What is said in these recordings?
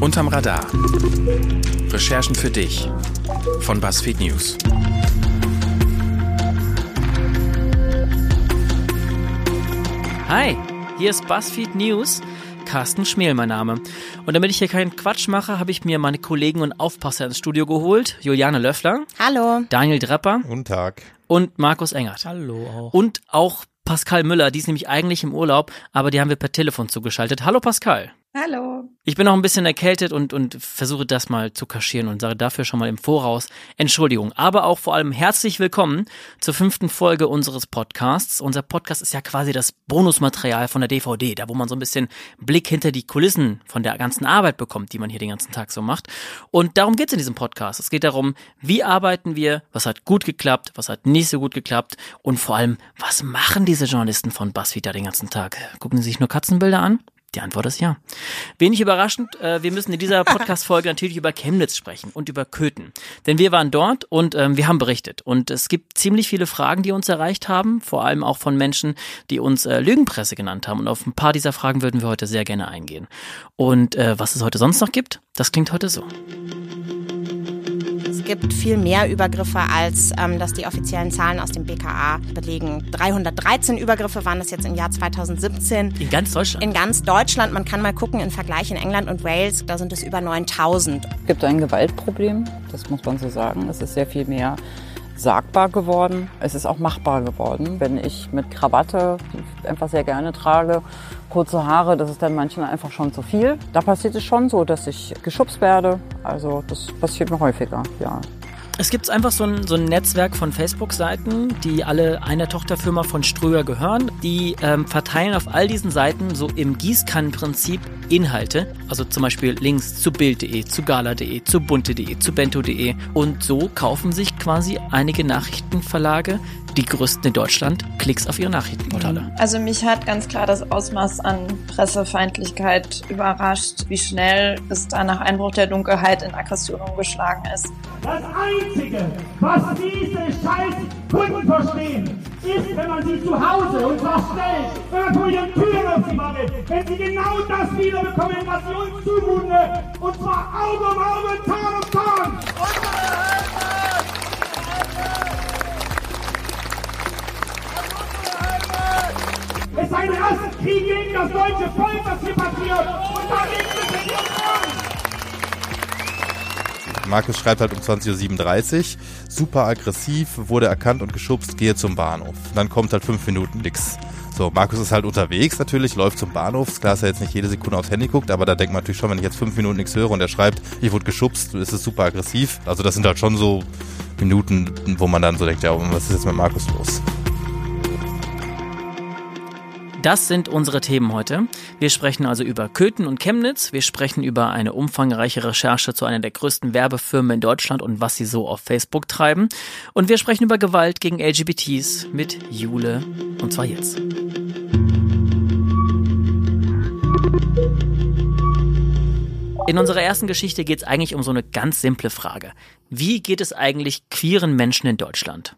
Unterm Radar. Recherchen für dich von BuzzFeed News. Hi, hier ist BuzzFeed News. Carsten Schmel mein Name. Und damit ich hier keinen Quatsch mache, habe ich mir meine Kollegen und Aufpasser ins Studio geholt. Juliane Löffler. Hallo. Daniel Drepper. Guten Tag. Und Markus Engert. Hallo auch. Und auch Pascal Müller, die ist nämlich eigentlich im Urlaub, aber die haben wir per Telefon zugeschaltet. Hallo Pascal. Hallo. Ich bin noch ein bisschen erkältet und, und versuche das mal zu kaschieren und sage dafür schon mal im Voraus Entschuldigung. Aber auch vor allem herzlich willkommen zur fünften Folge unseres Podcasts. Unser Podcast ist ja quasi das Bonusmaterial von der DVD, da wo man so ein bisschen Blick hinter die Kulissen von der ganzen Arbeit bekommt, die man hier den ganzen Tag so macht. Und darum geht's in diesem Podcast. Es geht darum, wie arbeiten wir, was hat gut geklappt, was hat nicht so gut geklappt und vor allem, was machen diese Journalisten von BuzzFeed da den ganzen Tag? Gucken sie sich nur Katzenbilder an? Die Antwort ist ja. Wenig überraschend, äh, wir müssen in dieser Podcast-Folge natürlich über Chemnitz sprechen und über Köthen. Denn wir waren dort und ähm, wir haben berichtet. Und es gibt ziemlich viele Fragen, die uns erreicht haben, vor allem auch von Menschen, die uns äh, Lügenpresse genannt haben. Und auf ein paar dieser Fragen würden wir heute sehr gerne eingehen. Und äh, was es heute sonst noch gibt, das klingt heute so. Es gibt viel mehr Übergriffe, als ähm, dass die offiziellen Zahlen aus dem BKA belegen. 313 Übergriffe waren es jetzt im Jahr 2017. In ganz Deutschland? In ganz Deutschland. Man kann mal gucken, im Vergleich in England und Wales, da sind es über 9000. Es gibt ein Gewaltproblem, das muss man so sagen. Es ist sehr viel mehr sagbar geworden. Es ist auch machbar geworden. Wenn ich mit Krawatte, einfach sehr gerne trage, kurze Haare, das ist dann manchmal einfach schon zu viel. Da passiert es schon so, dass ich geschubst werde. Also das passiert mir häufiger, ja. Es gibt einfach so ein, so ein Netzwerk von Facebook-Seiten, die alle einer Tochterfirma von Ströer gehören. Die ähm, verteilen auf all diesen Seiten so im Gießkannenprinzip Inhalte. Also zum Beispiel Links zu Bild.de, zu Gala.de, zu Bunte.de, zu Bento.de. Und so kaufen sich quasi einige Nachrichtenverlage die größten in Deutschland Klicks auf ihre Nachrichtenportale. Also mich hat ganz klar das Ausmaß an Pressefeindlichkeit überrascht, wie schnell es da nach Einbruch der Dunkelheit in Aggression umgeschlagen ist. Das Einzige, was diese scheiß Kunden verstehen, ist, wenn man sie zu Hause und zwar schnell, wenn man vor ihren Türen auf sie wartet, wenn sie genau das wiederbekommen, was sie uns zumuten, und zwar Auge um Auge, Zahn um Zahn. Ist ein Rassenkrieg gegen das deutsche Volk, das hier passiert. Und dagegen müssen wir uns Markus schreibt halt um 20.37 Uhr, super aggressiv, wurde erkannt und geschubst, gehe zum Bahnhof. Dann kommt halt fünf Minuten nix. So, Markus ist halt unterwegs natürlich, läuft zum Bahnhof. Ist klar, dass er jetzt nicht jede Sekunde aufs Handy guckt, aber da denkt man natürlich schon, wenn ich jetzt fünf Minuten nichts höre und er schreibt, ich wurde geschubst, ist es super aggressiv. Also das sind halt schon so Minuten, wo man dann so denkt, ja, was ist jetzt mit Markus los? Das sind unsere Themen heute. Wir sprechen also über Köthen und Chemnitz. Wir sprechen über eine umfangreiche Recherche zu einer der größten Werbefirmen in Deutschland und was sie so auf Facebook treiben. Und wir sprechen über Gewalt gegen LGBTs mit Jule. Und zwar jetzt. In unserer ersten Geschichte geht es eigentlich um so eine ganz simple Frage. Wie geht es eigentlich queeren Menschen in Deutschland?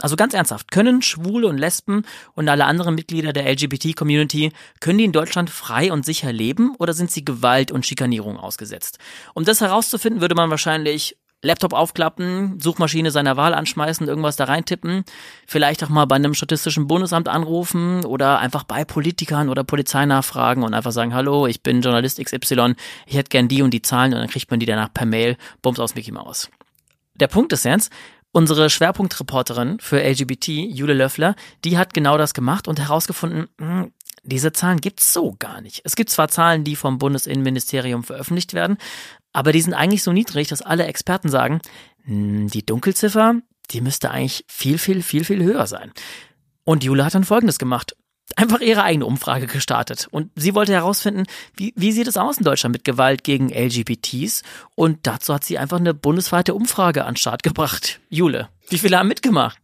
Also ganz ernsthaft, können Schwule und Lesben und alle anderen Mitglieder der LGBT-Community, können die in Deutschland frei und sicher leben oder sind sie Gewalt und Schikanierung ausgesetzt? Um das herauszufinden, würde man wahrscheinlich Laptop aufklappen, Suchmaschine seiner Wahl anschmeißen, irgendwas da reintippen, vielleicht auch mal bei einem statistischen Bundesamt anrufen oder einfach bei Politikern oder Polizei nachfragen und einfach sagen, hallo, ich bin Journalist XY, ich hätte gern die und die Zahlen und dann kriegt man die danach per Mail, bums aus Mickey Mouse. Der Punkt ist jetzt, Unsere Schwerpunktreporterin für LGBT, Jule Löffler, die hat genau das gemacht und herausgefunden, hm, diese Zahlen gibt's so gar nicht. Es gibt zwar Zahlen, die vom Bundesinnenministerium veröffentlicht werden, aber die sind eigentlich so niedrig, dass alle Experten sagen, hm, die Dunkelziffer, die müsste eigentlich viel, viel, viel, viel höher sein. Und Jule hat dann Folgendes gemacht einfach ihre eigene Umfrage gestartet. Und sie wollte herausfinden, wie, wie sieht es aus in Deutschland mit Gewalt gegen LGBTs? Und dazu hat sie einfach eine bundesweite Umfrage an Start gebracht. Jule, wie viele haben mitgemacht?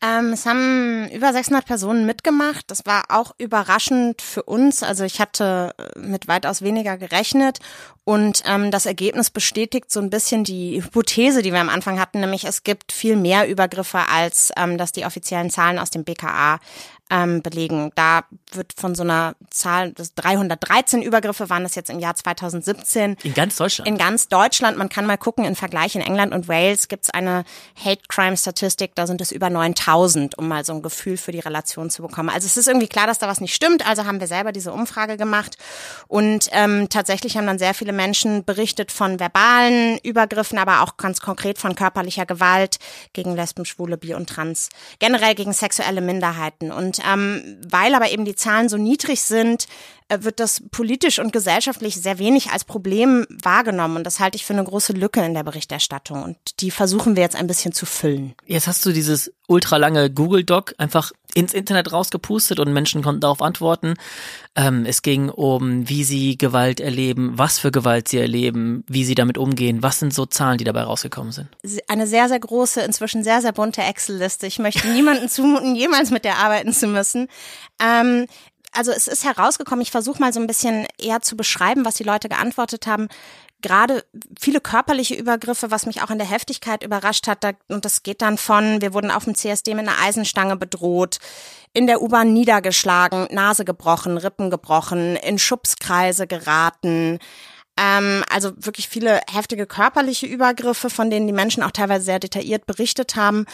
Ähm, es haben über 600 Personen mitgemacht. Das war auch überraschend für uns. Also ich hatte äh, mit weitaus weniger gerechnet. Und ähm, das Ergebnis bestätigt so ein bisschen die Hypothese, die wir am Anfang hatten, nämlich es gibt viel mehr Übergriffe, als ähm, dass die offiziellen Zahlen aus dem BKA ähm, belegen. Da wird von so einer Zahl, das 313 Übergriffe waren das jetzt im Jahr 2017. In ganz Deutschland? In ganz Deutschland. Man kann mal gucken, im Vergleich in England und Wales gibt's eine Hate Crime Statistik, da sind es über 9000, um mal so ein Gefühl für die Relation zu bekommen. Also es ist irgendwie klar, dass da was nicht stimmt, also haben wir selber diese Umfrage gemacht und ähm, tatsächlich haben dann sehr viele Menschen berichtet von verbalen Übergriffen, aber auch ganz konkret von körperlicher Gewalt gegen Lesben, Schwule, Bi und Trans, generell gegen sexuelle Minderheiten. Und ähm, weil aber eben die Zahlen so niedrig sind, wird das politisch und gesellschaftlich sehr wenig als Problem wahrgenommen. Und das halte ich für eine große Lücke in der Berichterstattung. Und die versuchen wir jetzt ein bisschen zu füllen. Jetzt hast du dieses ultralange Google-Doc einfach ins Internet rausgepustet und Menschen konnten darauf antworten. Ähm, es ging um, wie sie Gewalt erleben, was für Gewalt sie erleben, wie sie damit umgehen. Was sind so Zahlen, die dabei rausgekommen sind? Eine sehr, sehr große, inzwischen sehr, sehr bunte Excel-Liste. Ich möchte niemanden zumuten, jemals mit der arbeiten zu müssen. Ähm, also es ist herausgekommen, ich versuche mal so ein bisschen eher zu beschreiben, was die Leute geantwortet haben. Gerade viele körperliche Übergriffe, was mich auch in der Heftigkeit überrascht hat, da, und das geht dann von, wir wurden auf dem CSD mit einer Eisenstange bedroht, in der U-Bahn niedergeschlagen, Nase gebrochen, Rippen gebrochen, in Schubskreise geraten, ähm, also wirklich viele heftige körperliche Übergriffe, von denen die Menschen auch teilweise sehr detailliert berichtet haben.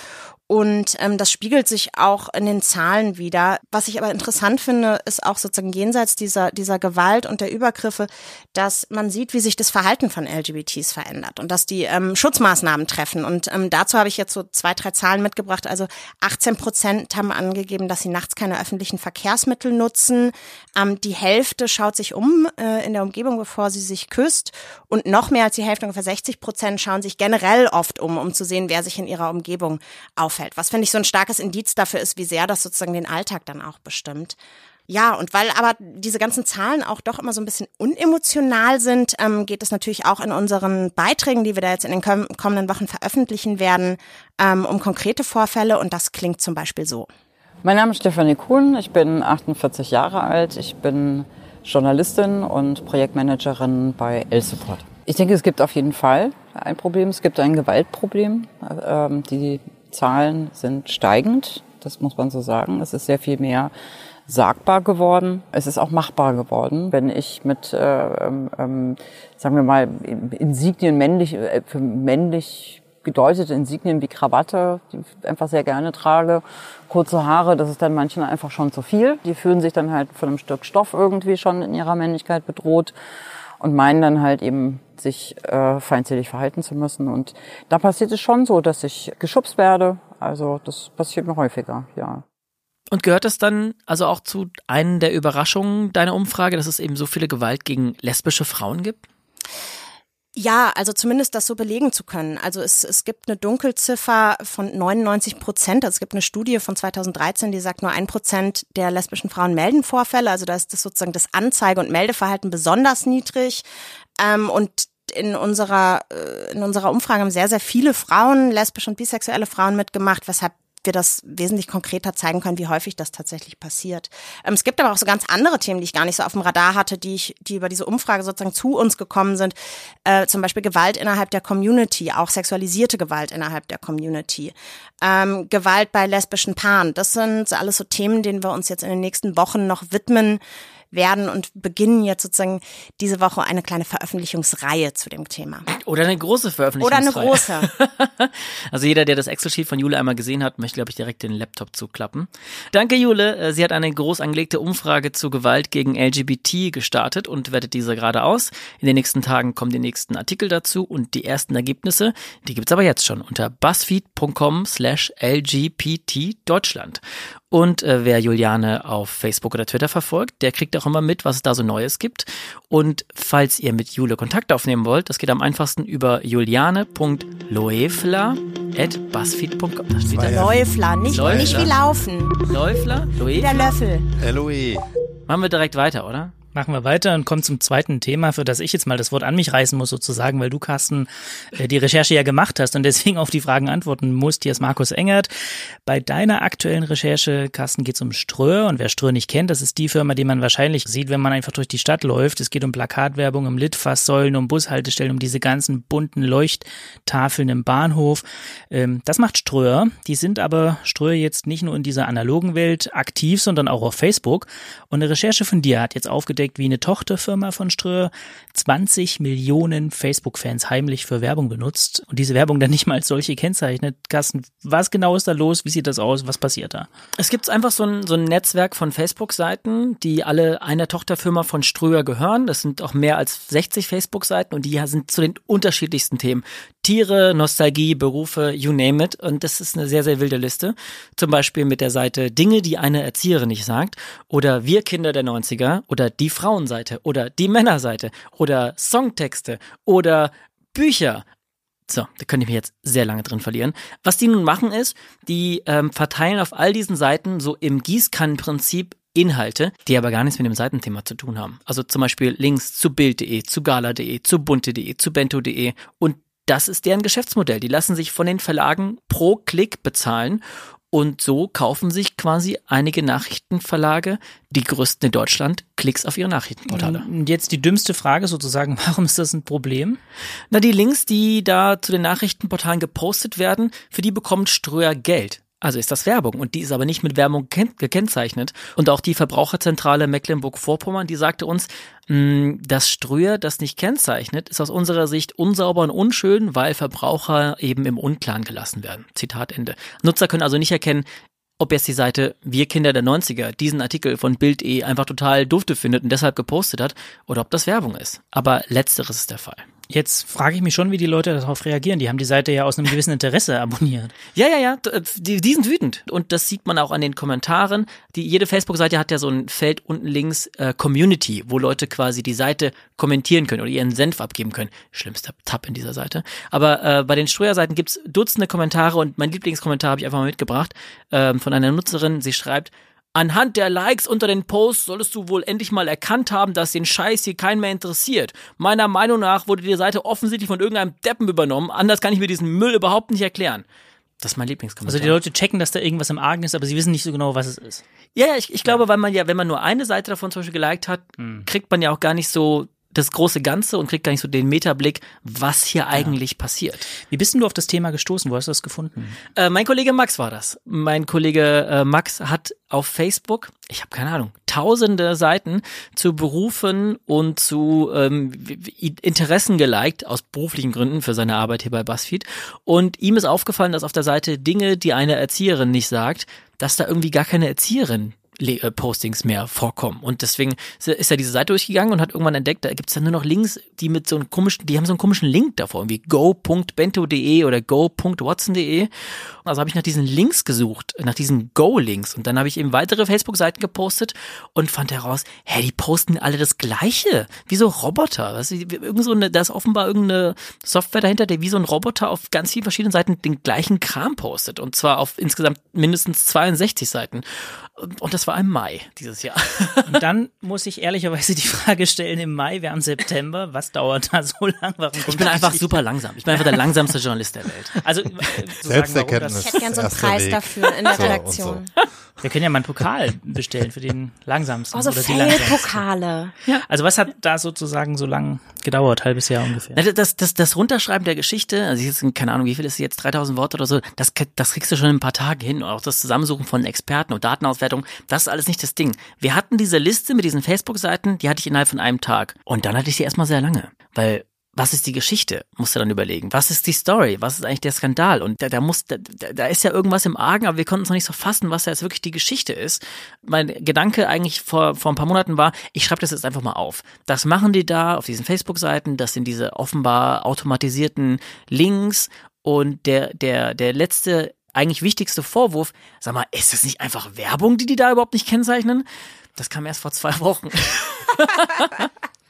Und ähm, das spiegelt sich auch in den Zahlen wieder. Was ich aber interessant finde, ist auch sozusagen jenseits dieser, dieser Gewalt und der Übergriffe, dass man sieht, wie sich das Verhalten von LGBTs verändert und dass die ähm, Schutzmaßnahmen treffen. Und ähm, dazu habe ich jetzt so zwei, drei Zahlen mitgebracht. Also 18 Prozent haben angegeben, dass sie nachts keine öffentlichen Verkehrsmittel nutzen. Ähm, die Hälfte schaut sich um äh, in der Umgebung, bevor sie sich küsst. Und noch mehr als die Hälfte, ungefähr 60 Prozent, schauen sich generell oft um, um zu sehen, wer sich in ihrer Umgebung auf auffällt. Was finde ich so ein starkes Indiz dafür ist, wie sehr das sozusagen den Alltag dann auch bestimmt. Ja, und weil aber diese ganzen Zahlen auch doch immer so ein bisschen unemotional sind, ähm, geht es natürlich auch in unseren Beiträgen, die wir da jetzt in den kommenden Wochen veröffentlichen werden, ähm, um konkrete Vorfälle. Und das klingt zum Beispiel so. Mein Name ist Stefanie Kuhn, ich bin 48 Jahre alt, ich bin Journalistin und Projektmanagerin bei L-Support. Ich denke, es gibt auf jeden Fall ein Problem, es gibt ein Gewaltproblem. Ähm, die Zahlen sind steigend, das muss man so sagen. Es ist sehr viel mehr sagbar geworden. Es ist auch machbar geworden, wenn ich mit, äh, ähm, ähm sagen wir mal, Insignien männlich, äh, für männlich gedeutete Insignien wie Krawatte, die ich einfach sehr gerne trage, kurze Haare, das ist dann manchen einfach schon zu viel. Die fühlen sich dann halt von einem Stück Stoff irgendwie schon in ihrer Männlichkeit bedroht und meinen dann halt eben sich äh, feindselig verhalten zu müssen. Und da passiert es schon so, dass ich geschubst werde. Also das passiert mir häufiger, ja. Und gehört das dann also auch zu einer der Überraschungen deiner Umfrage, dass es eben so viele Gewalt gegen lesbische Frauen gibt? Ja, also zumindest das so belegen zu können. Also es, es gibt eine Dunkelziffer von 99 Prozent. Also es gibt eine Studie von 2013, die sagt, nur ein Prozent der lesbischen Frauen melden Vorfälle. Also da ist das sozusagen das Anzeige- und Meldeverhalten besonders niedrig. Ähm, und in unserer, äh, in unserer Umfrage haben sehr, sehr viele Frauen, lesbische und bisexuelle Frauen mitgemacht, weshalb wir das wesentlich konkreter zeigen können, wie häufig das tatsächlich passiert. Ähm, es gibt aber auch so ganz andere Themen, die ich gar nicht so auf dem Radar hatte, die ich, die über diese Umfrage sozusagen zu uns gekommen sind. Äh, zum Beispiel Gewalt innerhalb der Community, auch sexualisierte Gewalt innerhalb der Community, ähm, Gewalt bei lesbischen Paaren. Das sind alles so Themen, denen wir uns jetzt in den nächsten Wochen noch widmen werden und beginnen jetzt sozusagen diese Woche eine kleine Veröffentlichungsreihe zu dem Thema. Oder eine große Veröffentlichungsreihe. Oder eine große. also jeder, der das Excel-Sheet von Jule einmal gesehen hat, möchte, glaube ich, direkt den Laptop zuklappen. Danke, Jule. Äh, sie hat eine groß angelegte Umfrage zu Gewalt gegen LGBT gestartet und wertet diese gerade aus. In den nächsten Tagen kommen die nächsten Artikel dazu und die ersten Ergebnisse, die gibt's aber jetzt schon unter buzzfeed.com slash lgbt Deutschland. Und äh, wer Juliane auf Facebook oder Twitter verfolgt, der kriegt auch immer mit, was es da so Neues gibt. Und falls ihr mit Jule Kontakt aufnehmen wollt, das geht am einfachsten über juliane.loefler.buzzfeed.com. Läufler, nicht, nicht wie laufen. Läufler? Loefler? Der Löffel. LOE. Machen wir direkt weiter, oder? Machen wir weiter und kommen zum zweiten Thema, für das ich jetzt mal das Wort an mich reißen muss, sozusagen, weil du, Carsten, äh, die Recherche ja gemacht hast und deswegen auf die Fragen antworten musst. Hier ist Markus Engert. Bei deiner aktuellen Recherche, Carsten, geht es um Ströer und wer Ströer nicht kennt, das ist die Firma, die man wahrscheinlich sieht, wenn man einfach durch die Stadt läuft. Es geht um Plakatwerbung, um Litfaßsäulen, um Bushaltestellen, um diese ganzen bunten Leuchttafeln im Bahnhof. Ähm, das macht Ströer. Die sind aber Ströer jetzt nicht nur in dieser analogen Welt aktiv, sondern auch auf Facebook. Und eine Recherche von dir hat jetzt aufgedeckt, aufgedeckt, wie eine Tochterfirma von Ströer 20 Millionen Facebook-Fans heimlich für Werbung benutzt und diese Werbung dann nicht mal als solche kennzeichnet. Carsten, was genau ist da los? Wie sieht das aus? Was passiert da? Es gibt einfach so ein, so ein Netzwerk von Facebook-Seiten, die alle einer Tochterfirma von Ströer gehören. Das sind auch mehr als 60 Facebook-Seiten und die sind zu den unterschiedlichsten Themen. Tiere, Nostalgie, Berufe, you name it. Und das ist eine sehr, sehr wilde Liste. Zum Beispiel mit der Seite Dinge, die eine Erzieherin nicht sagt. Oder Wir Kinder der 90er. Oder die Frauenseite. Oder die Männerseite. Oder Songtexte. Oder Bücher. So, da könnte ich mich jetzt sehr lange drin verlieren. Was die nun machen ist, die ähm, verteilen auf all diesen Seiten so im Gießkannenprinzip Inhalte, die aber gar nichts mit dem Seitenthema zu tun haben. Also zum Beispiel Links zu Bild.de, zu Gala.de, zu Bunte.de, zu Bento.de und das ist deren Geschäftsmodell. Die lassen sich von den Verlagen pro Klick bezahlen und so kaufen sich quasi einige Nachrichtenverlage, die größten in Deutschland, Klicks auf ihre Nachrichtenportale. Und jetzt die dümmste Frage sozusagen, warum ist das ein Problem? Na, die Links, die da zu den Nachrichtenportalen gepostet werden, für die bekommt Ströer Geld. Also ist das Werbung und die ist aber nicht mit Werbung gekennzeichnet. Und auch die Verbraucherzentrale Mecklenburg-Vorpommern, die sagte uns, mh, mm, das Ströer, das nicht kennzeichnet, ist aus unserer Sicht unsauber und unschön, weil Verbraucher eben im Unklaren gelassen werden. Zitat Ende. Nutzer können also nicht erkennen, ob jetzt die Seite Wir Kinder der 90er diesen Artikel von Bild.e einfach total dufte findet und deshalb gepostet hat oder ob das Werbung ist. Aber letzteres ist der Fall. Jetzt frage ich mich schon, wie die Leute darauf reagieren. Die haben die Seite ja aus einem gewissen Interesse abonniert. Ja, ja, ja, äh, die, die sind wütend. Und das sieht man auch an den Kommentaren. Die, jede Facebook-Seite hat ja so ein Feld unten links äh, Community, wo Leute quasi die Seite kommentieren können oder ihren Senf abgeben können. Schlimmster Tab in dieser Seite. Aber äh, bei den Streuer-Seiten gibt's Dutzende Kommentare und mein Lieblingskommentar habe ich einfach mal mitgebracht äh, von einer Nutzerin. Sie schreibt, Anhand der Likes unter den Posts solltest du wohl endlich mal erkannt haben, dass den Scheiß hier keinen mehr interessiert. Meiner Meinung nach wurde die Seite offensichtlich von irgendeinem Deppen übernommen. Anders kann ich mir diesen Müll überhaupt nicht erklären. Das ist mein Lieblingskommentar. Also die Leute checken, dass da irgendwas im Argen ist, aber sie wissen nicht so genau, was es ist. Ja, ich, ich glaube, weil man ja, wenn man nur eine Seite davon zum Beispiel geliked hat, hm. kriegt man ja auch gar nicht so das große Ganze und kriegt gar nicht so den Metablick, was hier eigentlich ja. passiert. Wie bist denn du auf das Thema gestoßen? Wo hast du das gefunden? Äh, mein Kollege Max war das. Mein Kollege äh, Max hat auf Facebook, ich habe keine Ahnung, tausende Seiten zu Berufen und zu ähm, Interessen geliked, aus beruflichen Gründen für seine Arbeit hier bei BuzzFeed. Und ihm ist aufgefallen, dass auf der Seite Dinge, die eine Erzieherin nicht sagt, dass da irgendwie gar keine Erzieherin Postings mehr vorkommen. Und deswegen ist er diese Seite durchgegangen und hat irgendwann entdeckt, da gibt es dann nur noch Links, die mit so einem komischen, die haben so einen komischen Link davor, wie go.bento.de oder go.watson.de. Also habe ich nach diesen Links gesucht, nach diesen Go-Links. Und dann habe ich eben weitere Facebook-Seiten gepostet und fand heraus, hä, die posten alle das Gleiche. Wie so Roboter. Du, irgend so eine, da ist offenbar irgendeine Software dahinter, der wie so ein Roboter auf ganz vielen verschiedenen Seiten den gleichen Kram postet. Und zwar auf insgesamt mindestens 62 Seiten. Und das war im Mai dieses Jahr. Und dann muss ich ehrlicherweise die Frage stellen, im Mai, wir haben September, was dauert da so lang? Warum ich bin einfach super langsam. Ich bin einfach der langsamste Journalist der Welt. Also, Selbsterkenntnis. Ich hätte gerne so einen Preis Weg. dafür in der so Redaktion. So. Wir können ja mal einen Pokal bestellen für den langsamsten. Oh, so Feldpokale. Ja. Also was hat da sozusagen so lang gedauert? Halbes Jahr ungefähr. Das, das, das Runterschreiben der Geschichte, also jetzt, keine Ahnung, wie viel ist jetzt, 3000 Worte oder so, das, das kriegst du schon in ein paar Tage hin. Und auch das Zusammensuchen von Experten und Datenauswertung, das ist alles nicht das Ding. Wir hatten diese Liste mit diesen Facebook-Seiten, die hatte ich innerhalb von einem Tag. Und dann hatte ich sie erstmal sehr lange. Weil was ist die Geschichte? Musst du dann überlegen. Was ist die Story? Was ist eigentlich der Skandal? Und da, da muss, da, da ist ja irgendwas im Argen, aber wir konnten es noch nicht so fassen, was da jetzt wirklich die Geschichte ist. Mein Gedanke eigentlich vor, vor ein paar Monaten war, ich schreibe das jetzt einfach mal auf. Das machen die da auf diesen Facebook-Seiten, das sind diese offenbar automatisierten Links und der, der, der letzte, eigentlich wichtigste Vorwurf, sag mal, ist das nicht einfach Werbung, die die da überhaupt nicht kennzeichnen? Das kam erst vor zwei Wochen.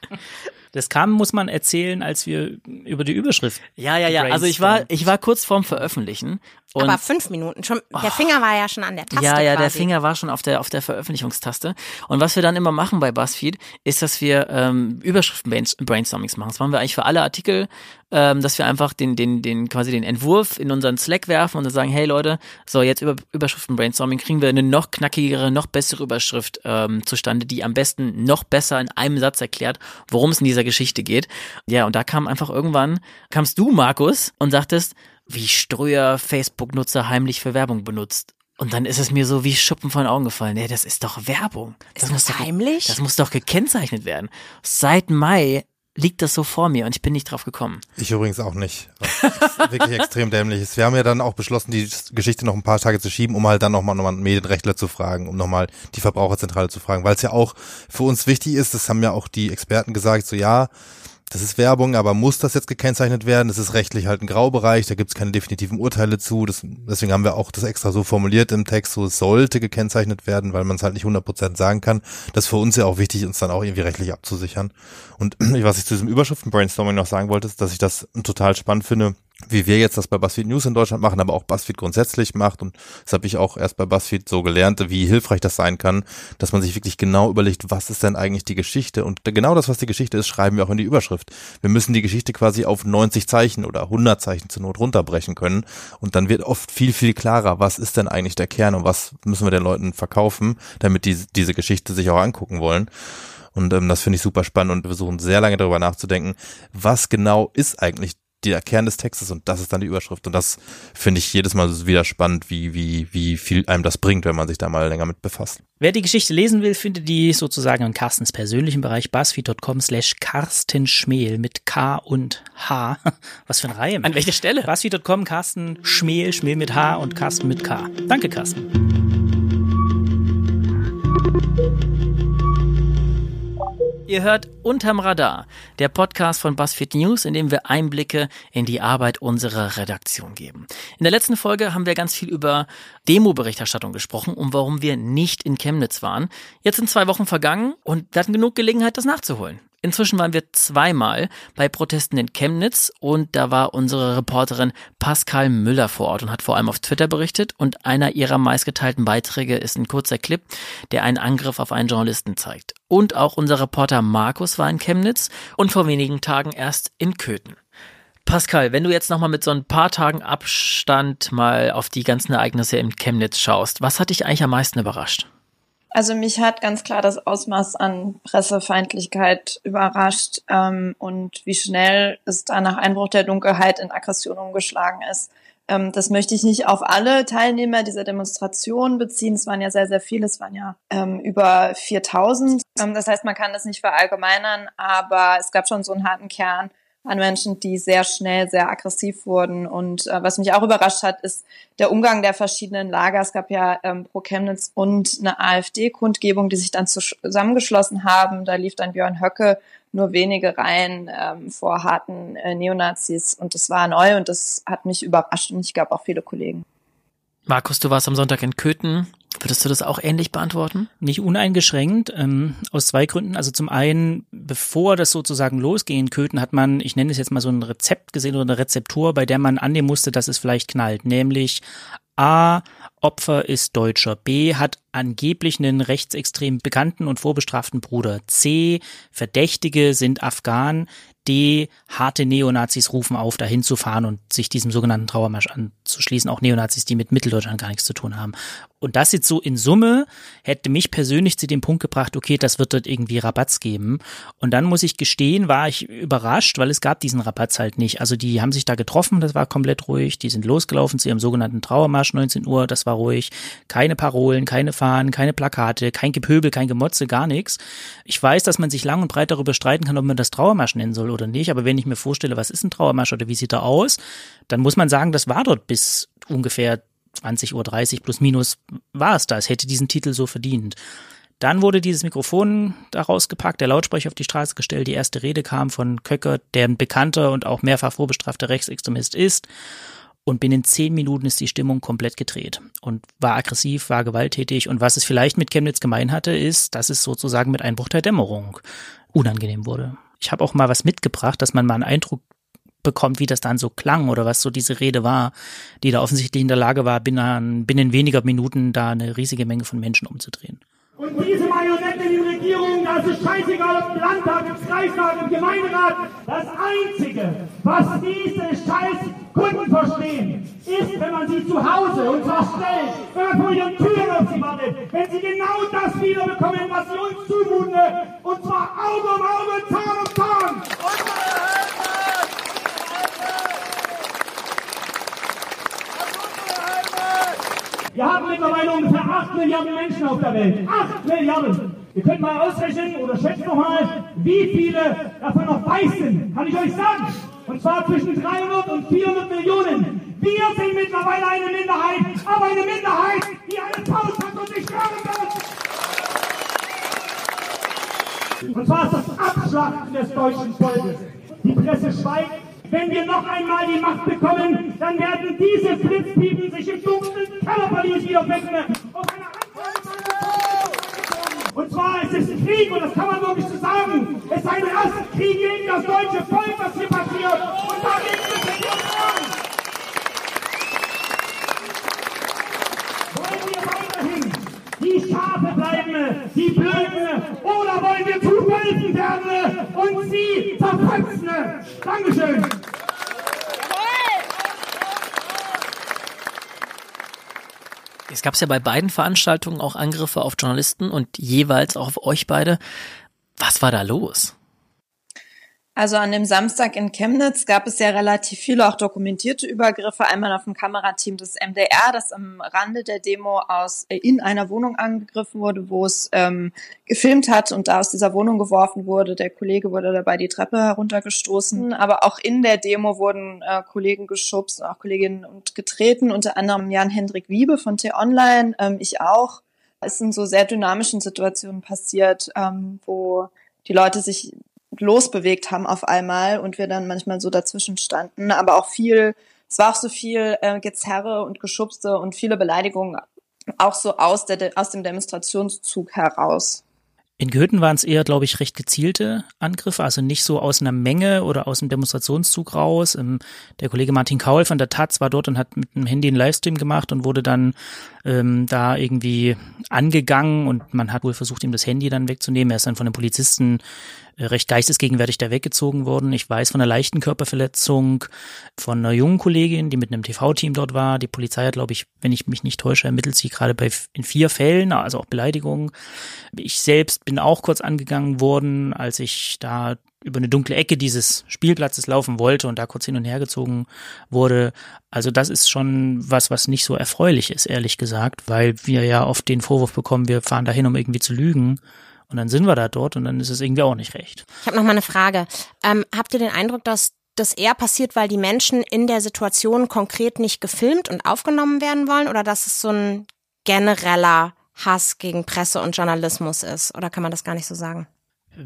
Das kam, muss man erzählen, als wir über die Überschrift. Ja, ja, ja. Also ich war, ich war kurz vorm Veröffentlichen. Und Aber fünf Minuten schon. Der Finger war ja schon an der Taste. ja, ja, der quasi. Finger war schon auf der auf der Veröffentlichungstaste. Und was wir dann immer machen bei BuzzFeed, ist, dass wir ähm, Überschriften Brainstormings machen. Das machen wir eigentlich für alle Artikel, ähm, dass wir einfach den den den quasi den Entwurf in unseren Slack werfen und dann sagen, hey Leute, so jetzt über Überschriften Brainstorming kriegen wir eine noch knackigere, noch bessere Überschrift ähm, zustande, die am besten noch besser in einem Satz erklärt, worum es in dieser Geschichte geht. Ja, und da kam einfach irgendwann kamst du Markus und sagtest wie Ströer Facebook-Nutzer heimlich für Werbung benutzt. Und dann ist es mir so wie Schuppen von den Augen gefallen. Nee, das ist doch Werbung. Das Ist muss das doch, heimlich? Das muss doch gekennzeichnet werden. Seit Mai liegt das so vor mir und ich bin nicht drauf gekommen. Ich übrigens auch nicht. Was wirklich extrem dämlich ist. Wir haben ja dann auch beschlossen, die Geschichte noch ein paar Tage zu schieben, um halt dann nochmal noch mal einen Medienrechtler zu fragen, um nochmal die Verbraucherzentrale zu fragen, weil es ja auch für uns wichtig ist, das haben ja auch die Experten gesagt, so ja, das ist Werbung, aber muss das jetzt gekennzeichnet werden? Das ist rechtlich halt ein Graubereich, da gibt es keine definitiven Urteile zu. Das, deswegen haben wir auch das extra so formuliert im Text, so es sollte gekennzeichnet werden, weil man es halt nicht 100% sagen kann. Das ist für uns ja auch wichtig, uns dann auch irgendwie rechtlich abzusichern. Und was ich zu diesem Überschriften-Brainstorming noch sagen wollte, ist, dass ich das total spannend finde, wie wir jetzt das bei BuzzFeed News in Deutschland machen, aber auch BuzzFeed grundsätzlich macht. Und das habe ich auch erst bei BuzzFeed so gelernt, wie hilfreich das sein kann, dass man sich wirklich genau überlegt, was ist denn eigentlich die Geschichte? Und genau das, was die Geschichte ist, schreiben wir auch in die Überschrift. Wir müssen die Geschichte quasi auf 90 Zeichen oder 100 Zeichen zur Not runterbrechen können. Und dann wird oft viel, viel klarer, was ist denn eigentlich der Kern und was müssen wir den Leuten verkaufen, damit die diese Geschichte sich auch angucken wollen. Und ähm, das finde ich super spannend und wir versuchen sehr lange darüber nachzudenken, was genau ist eigentlich der Kern des Textes und das ist dann die Überschrift. Und das finde ich jedes Mal wieder spannend, wie, wie, wie viel einem das bringt, wenn man sich da mal länger mit befasst. Wer die Geschichte lesen will, findet die sozusagen in Carstens persönlichen Bereich buzzfeed.com slash Carsten Schmel mit K und H. Was für ein Reim. An welcher Stelle? buzzfeed.com Carsten Schmel, Schmel mit H und Carsten mit K. Danke, Carsten. Ihr hört Unterm Radar, der Podcast von BuzzFeed News, in dem wir Einblicke in die Arbeit unserer Redaktion geben. In der letzten Folge haben wir ganz viel über Demo-Berichterstattung gesprochen und warum wir nicht in Chemnitz waren. Jetzt sind zwei Wochen vergangen und wir hatten genug Gelegenheit, das nachzuholen. Inzwischen waren wir zweimal bei Protesten in Chemnitz und da war unsere Reporterin Pascal Müller vor Ort und hat vor allem auf Twitter berichtet und einer ihrer meistgeteilten Beiträge ist ein kurzer Clip, der einen Angriff auf einen Journalisten zeigt. Und auch unser Reporter Markus war in Chemnitz und vor wenigen Tagen erst in Köthen. Pascal, wenn du jetzt nochmal mit so ein paar Tagen Abstand mal auf die ganzen Ereignisse in Chemnitz schaust, was hat dich eigentlich am meisten überrascht? Also mich hat ganz klar das Ausmaß an Pressefeindlichkeit überrascht ähm, und wie schnell es da nach Einbruch der Dunkelheit in Aggression umgeschlagen ist. Ähm, das möchte ich nicht auf alle Teilnehmer dieser Demonstration beziehen. Es waren ja sehr, sehr viele. Es waren ja ähm, über 4000. Ähm, das heißt, man kann das nicht verallgemeinern, aber es gab schon so einen harten Kern an Menschen, die sehr schnell sehr aggressiv wurden. Und äh, was mich auch überrascht hat, ist der Umgang der verschiedenen Lager. Es gab ja ähm, pro Chemnitz und eine AfD-Kundgebung, die sich dann zusammengeschlossen haben. Da lief dann Björn Höcke nur wenige Reihen ähm, vor harten äh, Neonazis. Und das war neu und das hat mich überrascht. Und ich gab auch viele Kollegen. Markus, du warst am Sonntag in Köthen. Würdest du das auch ähnlich beantworten? Nicht uneingeschränkt, ähm, aus zwei Gründen. Also zum einen, bevor das sozusagen losgehen Köthen, hat man, ich nenne es jetzt mal so ein Rezept gesehen oder eine Rezeptur, bei der man annehmen musste, dass es vielleicht knallt. Nämlich A, Opfer ist Deutscher. B, hat angeblich einen rechtsextrem bekannten und vorbestraften Bruder. C, Verdächtige sind Afghanen. D, harte Neonazis rufen auf, dahin zu fahren und sich diesem sogenannten Trauermarsch anzuschließen. Auch Neonazis, die mit Mitteldeutschland gar nichts zu tun haben. Und das jetzt so in Summe hätte mich persönlich zu dem Punkt gebracht, okay, das wird dort irgendwie Rabatz geben. Und dann muss ich gestehen, war ich überrascht, weil es gab diesen Rabatz halt nicht. Also die haben sich da getroffen, das war komplett ruhig. Die sind losgelaufen zu ihrem sogenannten Trauermarsch 19 Uhr, das war ruhig. Keine Parolen, keine Fahnen, keine Plakate, kein Gepöbel, kein Gemotze, gar nichts. Ich weiß, dass man sich lang und breit darüber streiten kann, ob man das Trauermarsch nennen soll oder nicht. Aber wenn ich mir vorstelle, was ist ein Trauermarsch oder wie sieht er aus, dann muss man sagen, das war dort bis ungefähr 20.30 Uhr plus minus war es das, hätte diesen Titel so verdient. Dann wurde dieses Mikrofon da rausgepackt, der Lautsprecher auf die Straße gestellt, die erste Rede kam von Köcker, der ein bekannter und auch mehrfach vorbestrafter Rechtsextremist ist. Und binnen zehn Minuten ist die Stimmung komplett gedreht und war aggressiv, war gewalttätig. Und was es vielleicht mit Chemnitz gemein hatte, ist, dass es sozusagen mit Einbruch der Dämmerung unangenehm wurde. ich habe auch mal was mitgebracht, dass man mal einen Eindruck bekommt, wie das dann so klang oder was so diese Rede war, die da offensichtlich in der Lage war, binnen, binnen weniger Minuten da eine riesige Menge von Menschen umzudrehen. Und diese Marionetten in den Regierungen, das ist scheißegal, ob im Landtag, im Kreistag, im Gemeinderat. Das Einzige, was diese scheiß Kunden verstehen, ist, wenn man sie zu Hause und zwar schnell, wenn man vor ihren Türen auf sie wartet, wenn sie genau das wiederbekommen, was sie uns zumuten, und zwar Auge um Auge, Zahn um Zahn. Wir haben mittlerweile ungefähr 8 Milliarden Menschen auf der Welt. 8 Milliarden! Ihr könnt mal ausrechnen oder schätzt noch mal, wie viele davon noch weiß sind. Kann ich euch sagen? Und zwar zwischen 300 und 400 Millionen. Wir sind mittlerweile eine Minderheit, aber eine Minderheit, die einen Paus hat und sich hören wird. Und zwar ist das Abschlachten des deutschen Volkes. Die Presse schweigt, wenn wir noch einmal die Macht bekommen, dann werden diese Blitzpiepen sich im dunklen Kellerverlies wiederfinden. Und zwar es ist ein Krieg, und das kann man wirklich so sagen. Es ist ein Rassenkrieg gegen das deutsche Volk, was hier passiert. Und dagegen müssen wir sagen. Wollen wir weiterhin Schafe bleiben, die Blöden, oder wollen wir zu Wölfen werden und sie zerfetzen? Dankeschön. Es gab ja bei beiden Veranstaltungen auch Angriffe auf Journalisten und jeweils auch auf euch beide. Was war da los? Also an dem Samstag in Chemnitz gab es ja relativ viele auch dokumentierte Übergriffe. Einmal auf dem Kamerateam des MDR, das am Rande der Demo aus äh, in einer Wohnung angegriffen wurde, wo es ähm, gefilmt hat und da aus dieser Wohnung geworfen wurde. Der Kollege wurde dabei die Treppe heruntergestoßen. Aber auch in der Demo wurden äh, Kollegen geschubst, auch Kolleginnen und getreten. Unter anderem Jan-Hendrik Wiebe von T-Online, ähm, ich auch. Es sind so sehr dynamischen Situationen passiert, ähm, wo die Leute sich losbewegt haben auf einmal und wir dann manchmal so dazwischen standen. Aber auch viel, es war auch so viel äh, Gezerre und Geschubste und viele Beleidigungen auch so aus, der, aus dem Demonstrationszug heraus. In Goethen waren es eher, glaube ich, recht gezielte Angriffe, also nicht so aus einer Menge oder aus dem Demonstrationszug raus. Ähm, der Kollege Martin Kaul von der Taz war dort und hat mit dem Handy einen Livestream gemacht und wurde dann ähm, da irgendwie angegangen und man hat wohl versucht, ihm das Handy dann wegzunehmen. Er ist dann von den Polizisten äh, recht geistesgegenwärtig da weggezogen worden. Ich weiß von einer leichten Körperverletzung von einer jungen Kollegin, die mit einem TV-Team dort war. Die Polizei hat, glaube ich, wenn ich mich nicht täusche, ermittelt sie gerade bei in vier Fällen, also auch Beleidigungen. Ich selbst bin auch kurz angegangen worden, als ich da über eine dunkle Ecke dieses Spielplatzes laufen wollte und da kurz hin und her gezogen wurde. Also das ist schon was, was nicht so erfreulich ist, ehrlich gesagt, weil wir ja oft den Vorwurf bekommen, wir fahren dahin, um irgendwie zu lügen. Und dann sind wir da dort und dann ist es irgendwie auch nicht recht. Ich habe noch mal eine Frage. Ähm, habt ihr den Eindruck, dass das eher passiert, weil die Menschen in der Situation konkret nicht gefilmt und aufgenommen werden wollen oder dass es so ein genereller Hass gegen Presse und Journalismus ist? Oder kann man das gar nicht so sagen?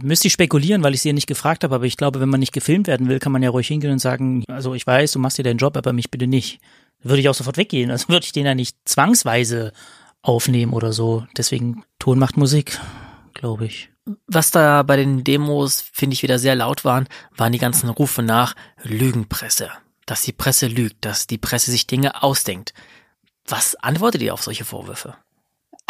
Müsste ich spekulieren, weil ich sie ja nicht gefragt habe, aber ich glaube, wenn man nicht gefilmt werden will, kann man ja ruhig hingehen und sagen, also ich weiß, du machst dir deinen Job, aber mich bitte nicht. Würde ich auch sofort weggehen. Also würde ich den ja nicht zwangsweise aufnehmen oder so. Deswegen Ton macht Musik glaube ich. Was da bei den Demos, finde ich, wieder sehr laut waren, waren die ganzen Rufe nach Lügenpresse. Dass die Presse lügt, dass die Presse sich Dinge ausdenkt. Was antwortet ihr auf solche Vorwürfe?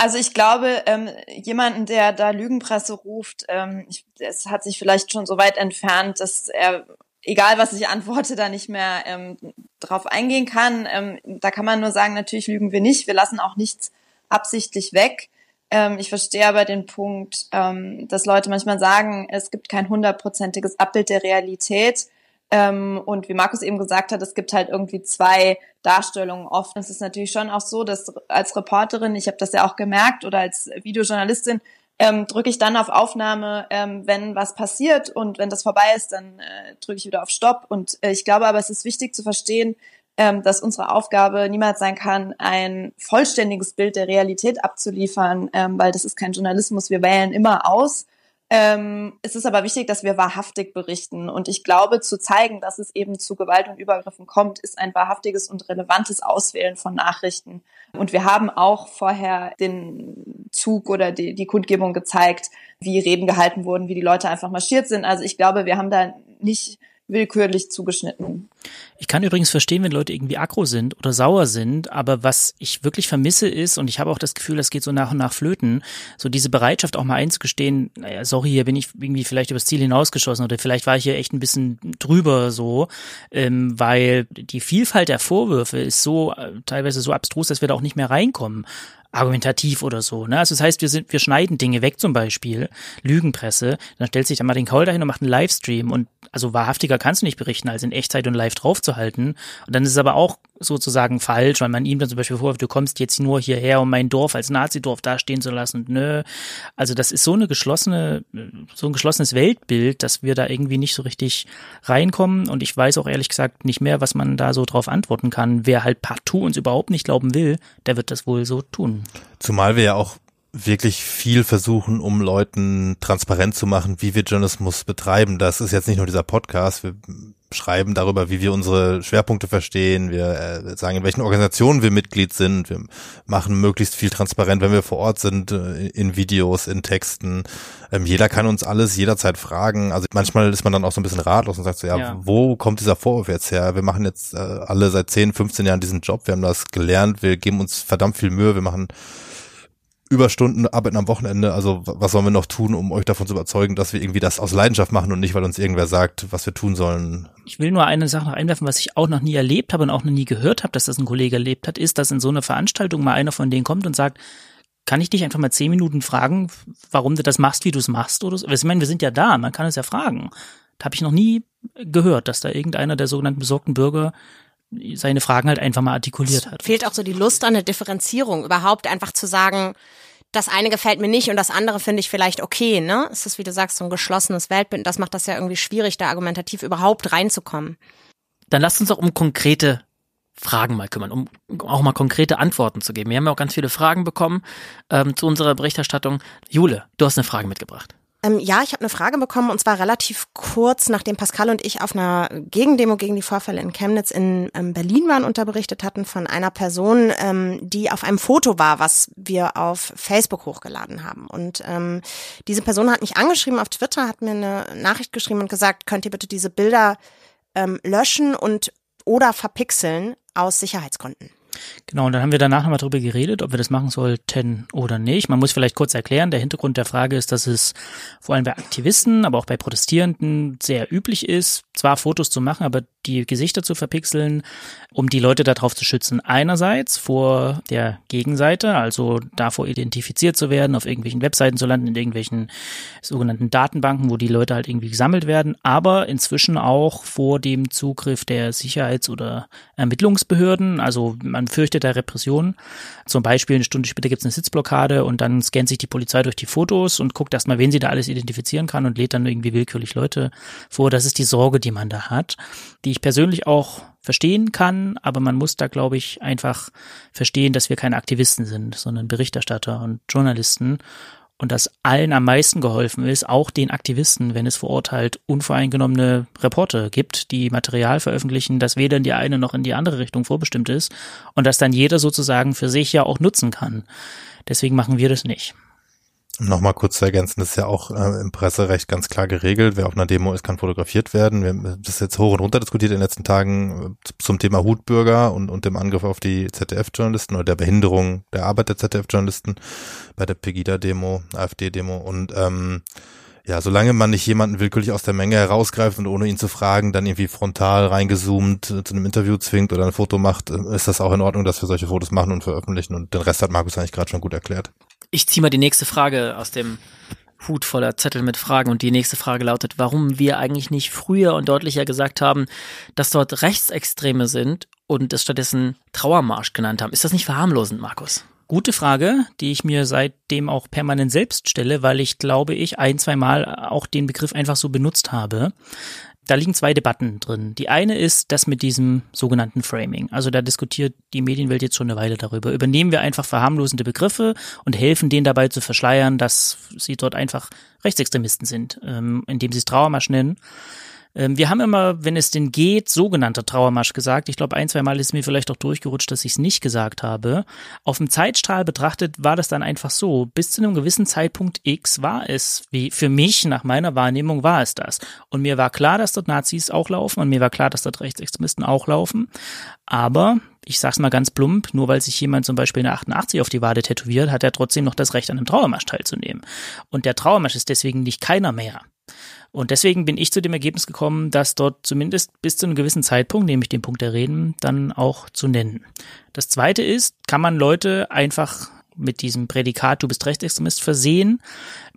Also ich glaube, ähm, jemanden, der da Lügenpresse ruft, ähm, es hat sich vielleicht schon so weit entfernt, dass er, egal was ich antworte, da nicht mehr ähm, drauf eingehen kann. Ähm, da kann man nur sagen, natürlich lügen wir nicht, wir lassen auch nichts absichtlich weg. Ähm, ich verstehe aber den Punkt, ähm, dass Leute manchmal sagen, es gibt kein hundertprozentiges Abbild der Realität. Ähm, und wie Markus eben gesagt hat, es gibt halt irgendwie zwei Darstellungen oft. Es ist natürlich schon auch so, dass als Reporterin, ich habe das ja auch gemerkt, oder als Videojournalistin, ähm, drücke ich dann auf Aufnahme, ähm, wenn was passiert und wenn das vorbei ist, dann äh, drücke ich wieder auf Stopp. Und äh, ich glaube aber, es ist wichtig zu verstehen, ähm, dass unsere Aufgabe niemals sein kann, ein vollständiges Bild der Realität abzuliefern, ähm, weil das ist kein Journalismus. Wir wählen immer aus Ähm, es ist aber wichtig, dass wir wahrhaftig berichten. Und ich glaube, zu zeigen, dass es eben zu Gewalt und Übergriffen kommt, ist ein wahrhaftiges und relevantes Auswählen von Nachrichten. Und wir haben auch vorher den Zug oder die, die Kundgebung gezeigt, wie Reden gehalten wurden, wie die Leute einfach marschiert sind. Also ich glaube, wir haben da nicht willkürlich zugeschnitten. Ich kann übrigens verstehen, wenn Leute irgendwie aggro sind oder sauer sind, aber was ich wirklich vermisse ist, und ich habe auch das Gefühl, das geht so nach und nach flöten, so diese Bereitschaft auch mal einzugestehen, naja, sorry, hier bin ich irgendwie vielleicht übers Ziel hinausgeschossen oder vielleicht war ich hier echt ein bisschen drüber so, ähm, weil die Vielfalt der Vorwürfe ist so äh, teilweise so abstrus, dass wir da auch nicht mehr reinkommen argumentativ oder so. Ne? Also das heißt, wir sind, wir schneiden Dinge weg zum Beispiel, Lügenpresse, dann stellt sich da Martin Kaul dahin und macht einen Livestream und also wahrhaftiger kannst du nicht berichten, als in Echtzeit und live draufzuhalten. Und dann ist es aber auch sozusagen falsch, weil man ihm dann zum Beispiel vorwirft, du kommst jetzt nur hierher, um mein Dorf als Nazidorf dastehen zu lassen. Nö. Also das ist so eine geschlossene, so ein geschlossenes Weltbild, dass wir da irgendwie nicht so richtig reinkommen. Und ich weiß auch ehrlich gesagt nicht mehr, was man da so drauf antworten kann. Wer halt partout uns überhaupt nicht glauben will, der wird das wohl so tun. Zumal wir ja auch wirklich viel versuchen, um Leuten transparent zu machen, wie wir Journalismus betreiben. Das ist jetzt nicht nur dieser Podcast. Wir schreiben darüber, wie wir unsere Schwerpunkte verstehen. Wir äh, sagen, in welchen Organisationen wir Mitglied sind. Wir machen möglichst viel transparent, wenn wir vor Ort sind, äh, in Videos, in Texten. Ähm, jeder kann uns alles jederzeit fragen. Also manchmal ist man dann auch so ein bisschen ratlos und sagt so, ja, ja. wo kommt dieser Vorwurf jetzt her? Wir machen jetzt äh, alle seit 10, 15 Jahren diesen Job. Wir haben das gelernt. Wir geben uns verdammt viel Mühe. Wir machen Überstunden arbeiten am Wochenende. Also was sollen wir noch tun, um euch davon zu überzeugen, dass wir irgendwie das aus Leidenschaft machen und nicht, weil uns irgendwer sagt, was wir tun sollen? Ich will nur eine Sache noch einwerfen, was ich auch noch nie erlebt habe und auch noch nie gehört habe, dass das ein Kollege erlebt hat, ist, dass in so einer Veranstaltung mal einer von denen kommt und sagt, kann ich dich einfach mal zehn Minuten fragen, warum du das machst, wie du es machst oder so? Ich meine, wir sind ja da, man kann es ja fragen. Da habe ich noch nie gehört, dass da irgendeiner der sogenannten besorgten Bürger seine Fragen halt einfach mal artikuliert hat. Fehlt auch so die Lust an der Differenzierung, überhaupt einfach zu sagen, das eine gefällt mir nicht und das andere finde ich vielleicht okay, ne? Es ist, wie du sagst, so ein geschlossenes Weltbild. Das macht das ja irgendwie schwierig, da argumentativ überhaupt reinzukommen. Dann lasst uns doch um konkrete Fragen mal kümmern, um auch mal konkrete Antworten zu geben. Wir haben ja auch ganz viele Fragen bekommen ähm, zu unserer Berichterstattung. Jule, du hast eine Frage mitgebracht. Ähm, ja, ich habe eine Frage bekommen und zwar relativ kurz, nachdem Pascal und ich auf einer Gegendemo gegen die Vorfälle in Chemnitz in ähm, Berlin waren und da berichtet hatten von einer Person, ähm, die auf einem Foto war, was wir auf Facebook hochgeladen haben. Und ähm, diese Person hat mich angeschrieben auf Twitter, hat mir eine Nachricht geschrieben und gesagt, könnt ihr bitte diese Bilder ähm, löschen und oder verpixeln aus Sicherheitsgründen. Genau, und dann haben wir danach nochmal drüber geredet, ob wir das machen sollten oder nicht. Man muss vielleicht kurz erklären, der Hintergrund der Frage ist, dass es vor allem bei Aktivisten, aber auch bei Protestierenden sehr üblich ist, zwar Fotos zu machen, aber die Gesichter zu verpixeln, um die Leute darauf zu schützen. Einerseits vor der Gegenseite, also davor identifiziert zu werden, auf irgendwelchen Webseiten zu landen, in irgendwelchen sogenannten Datenbanken, wo die Leute halt irgendwie gesammelt werden, aber inzwischen auch vor dem Zugriff der Sicherheits- oder Ermittlungsbehörden. Also man fürchtet da Repression. Zum Beispiel eine Stunde später gibt es eine Sitzblockade und dann scannt sich die Polizei durch die Fotos und guckt erstmal, wen sie da alles identifizieren kann und lädt dann irgendwie willkürlich Leute vor. Das ist die Sorge, die man da hat, die ich persönlich auch verstehen kann, aber man muss da, glaube ich, einfach verstehen, dass wir keine Aktivisten sind, sondern Berichterstatter und Journalisten und dass allen am meisten geholfen ist, auch den Aktivisten, wenn es vor Ort halt unvoreingenommene Reporte gibt, die Material veröffentlichen, das weder in die eine noch in die andere Richtung vorbestimmt ist und das dann jeder sozusagen für sich ja auch nutzen kann. Deswegen machen wir das nicht. Nochmal kurz zu ergänzen, das ist ja auch äh, im Presserecht ganz klar geregelt. Wer auf einer Demo ist, kann fotografiert werden. Wir haben das jetzt hoch und runter diskutiert in den letzten Tagen äh, zum Thema Hutbürger und, und dem Angriff auf die ZDF-Journalisten oder der Behinderung der Arbeit der ZDF-Journalisten bei der Pegida-Demo, AfD-Demo. Und ähm, ja, solange man nicht jemanden willkürlich aus der Menge herausgreift und ohne ihn zu fragen, dann irgendwie frontal reingezoomt äh, zu einem Interview zwingt oder ein Foto macht, äh, ist das auch in Ordnung, dass wir solche Fotos machen und veröffentlichen. Und den Rest hat Markus eigentlich gerade schon gut erklärt. Ich ziehe mal die nächste Frage aus dem Hut voller Zettel mit Fragen und die nächste Frage lautet, warum wir eigentlich nicht früher und deutlicher gesagt haben, dass dort Rechtsextreme sind und es stattdessen Trauermarsch genannt haben. Ist das nicht verharmlosend, Markus? Gute Frage, die ich mir seitdem auch permanent selbst stelle, weil ich glaube ich ein, zwei Mal auch den Begriff einfach so benutzt habe. Da liegen zwei Debatten drin. Die eine ist das mit diesem sogenannten Framing. Also da diskutiert die Medienwelt jetzt schon eine Weile darüber. Übernehmen wir einfach verharmlosende Begriffe und helfen denen dabei zu verschleiern, dass sie dort einfach Rechtsextremisten sind, ähm, indem sie es Trauermarsch nennen. Ähm, wir haben immer, wenn es denn geht, sogenannter Trauermarsch gesagt. Ich glaube, ein, zwei Mal ist mir vielleicht auch durchgerutscht, dass ich es nicht gesagt habe. Auf dem Zeitstrahl betrachtet war das dann einfach so. Bis zu einem gewissen Zeitpunkt X war es, wie für mich, nach meiner Wahrnehmung, war es das. Und mir war klar, dass dort Nazis auch laufen und mir war klar, dass dort Rechtsextremisten auch laufen. Aber ich sag's mal ganz plump, nur weil sich jemand zum Beispiel eine 88 auf die Wade tätowiert, hat er trotzdem noch das Recht, an einem Trauermarsch teilzunehmen. Und der Trauermarsch ist deswegen nicht keiner mehr. Und deswegen bin ich zu dem Ergebnis gekommen, dass dort zumindest bis zu einem gewissen Zeitpunkt, nämlich den Punkt der Reden, dann auch zu nennen. Das zweite ist, kann man Leute einfach mit diesem Prädikat, du bist Rechtsextremist, versehen,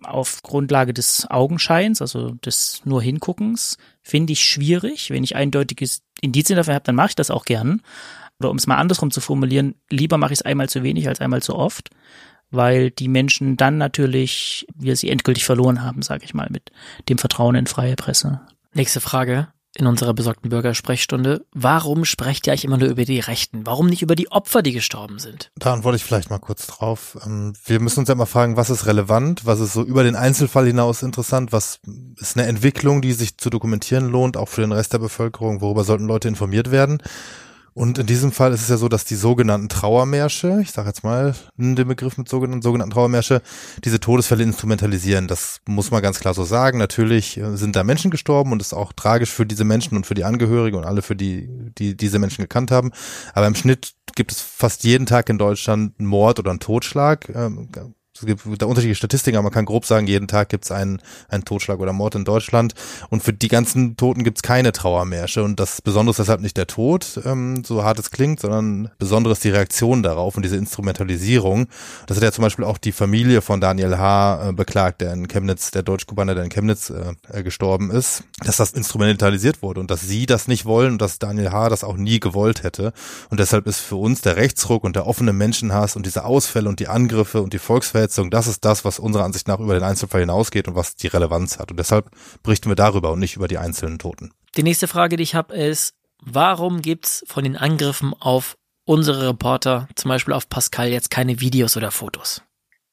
auf Grundlage des Augenscheins, also des nur Hinguckens, finde ich schwierig. Wenn ich eindeutiges Indizien dafür habe, dann mache ich das auch gern. Oder um es mal andersrum zu formulieren, lieber mache ich es einmal zu wenig als einmal zu oft weil die Menschen dann natürlich wir sie endgültig verloren haben, sage ich mal, mit dem Vertrauen in freie Presse. Nächste Frage in unserer besorgten Bürgersprechstunde. Warum sprecht ihr eigentlich immer nur über die Rechten? Warum nicht über die Opfer, die gestorben sind? Da antworte ich vielleicht mal kurz drauf. Ähm, wir müssen uns ja mal fragen, was ist relevant, was ist so über den Einzelfall hinaus interessant, was ist eine Entwicklung, die sich zu dokumentieren lohnt, auch für den Rest der Bevölkerung, worüber sollten Leute informiert werden? Und in diesem Fall ist es ja so, dass die sogenannten Trauermärsche, ich sage jetzt mal den Begriff mit sogenannten, sogenannten Trauermärsche, diese Todesfälle instrumentalisieren. Das muss man ganz klar so sagen. Natürlich äh, sind da Menschen gestorben und ist auch tragisch für diese Menschen und für die Angehörigen und alle, für die, die diese Menschen gekannt haben. Aber im Schnitt gibt es fast jeden Tag in Deutschland einen Mord oder einen Totschlag. Es gibt da unterschiedliche Statistiken, aber man kann grob sagen, jeden Tag gibt es einen, einen Totschlag oder Mord in Deutschland. Und für die ganzen Toten gibt es keine Trauermärsche. Und das Besondere ist deshalb nicht der Tod, ähm, so hart es klingt, sondern Besonderes die Reaktion darauf und diese Instrumentalisierung. Das hat ja zum Beispiel auch die Familie von Daniel H. Äh, beklagt, der in Chemnitz, der Deutschkubaner, der in Chemnitz äh, äh, gestorben ist, dass das instrumentalisiert wurde und dass sie das nicht wollen und dass Daniel H. das auch nie gewollt hätte. Und deshalb ist für uns der Rechtsruck und der offene Menschenhass und diese Ausfälle und die Angriffe und die Volksverhetzung Verletzung, das ist das, was unserer Ansicht nach über den Einzelfall hinausgeht und was die Relevanz hat. Und deshalb berichten wir darüber und nicht über die einzelnen Toten. Die nächste Frage, die ich habe, ist, warum gibt's von den Angriffen auf unsere Reporter, zum Beispiel auf Pascal, jetzt keine Videos oder Fotos?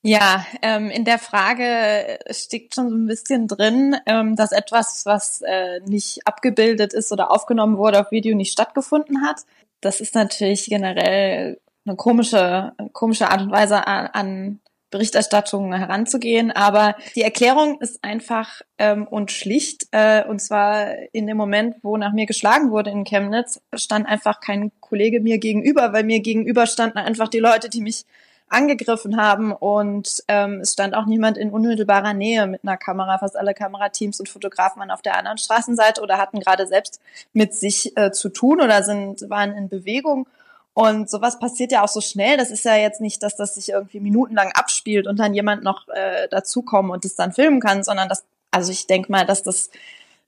Ja, ähm, in der Frage steckt schon so ein bisschen drin, ähm, dass etwas, was äh, nicht abgebildet ist oder aufgenommen wurde auf Video, nicht stattgefunden hat. Das ist natürlich generell eine komische, komische Art und Weise an, an Berichterstattung heranzugehen. Aber die Erklärung ist einfach ähm, und schlicht. Äh, und zwar in dem Moment, wo nach mir geschlagen wurde in Chemnitz, stand einfach kein Kollege mir gegenüber, weil mir gegenüber standen einfach die Leute, die mich angegriffen haben und ähm, es stand auch niemand in unmittelbarer Nähe mit einer Kamera. Fast alle Kamerateams und Fotografen waren auf der anderen Straßenseite oder hatten gerade selbst mit sich äh, zu tun oder sind waren in Bewegung. Und sowas passiert ja auch so schnell. Das ist ja jetzt nicht, dass das sich irgendwie minutenlang abspielt und dann jemand noch äh, dazukommen und es dann filmen kann, sondern das, also ich denke mal, dass das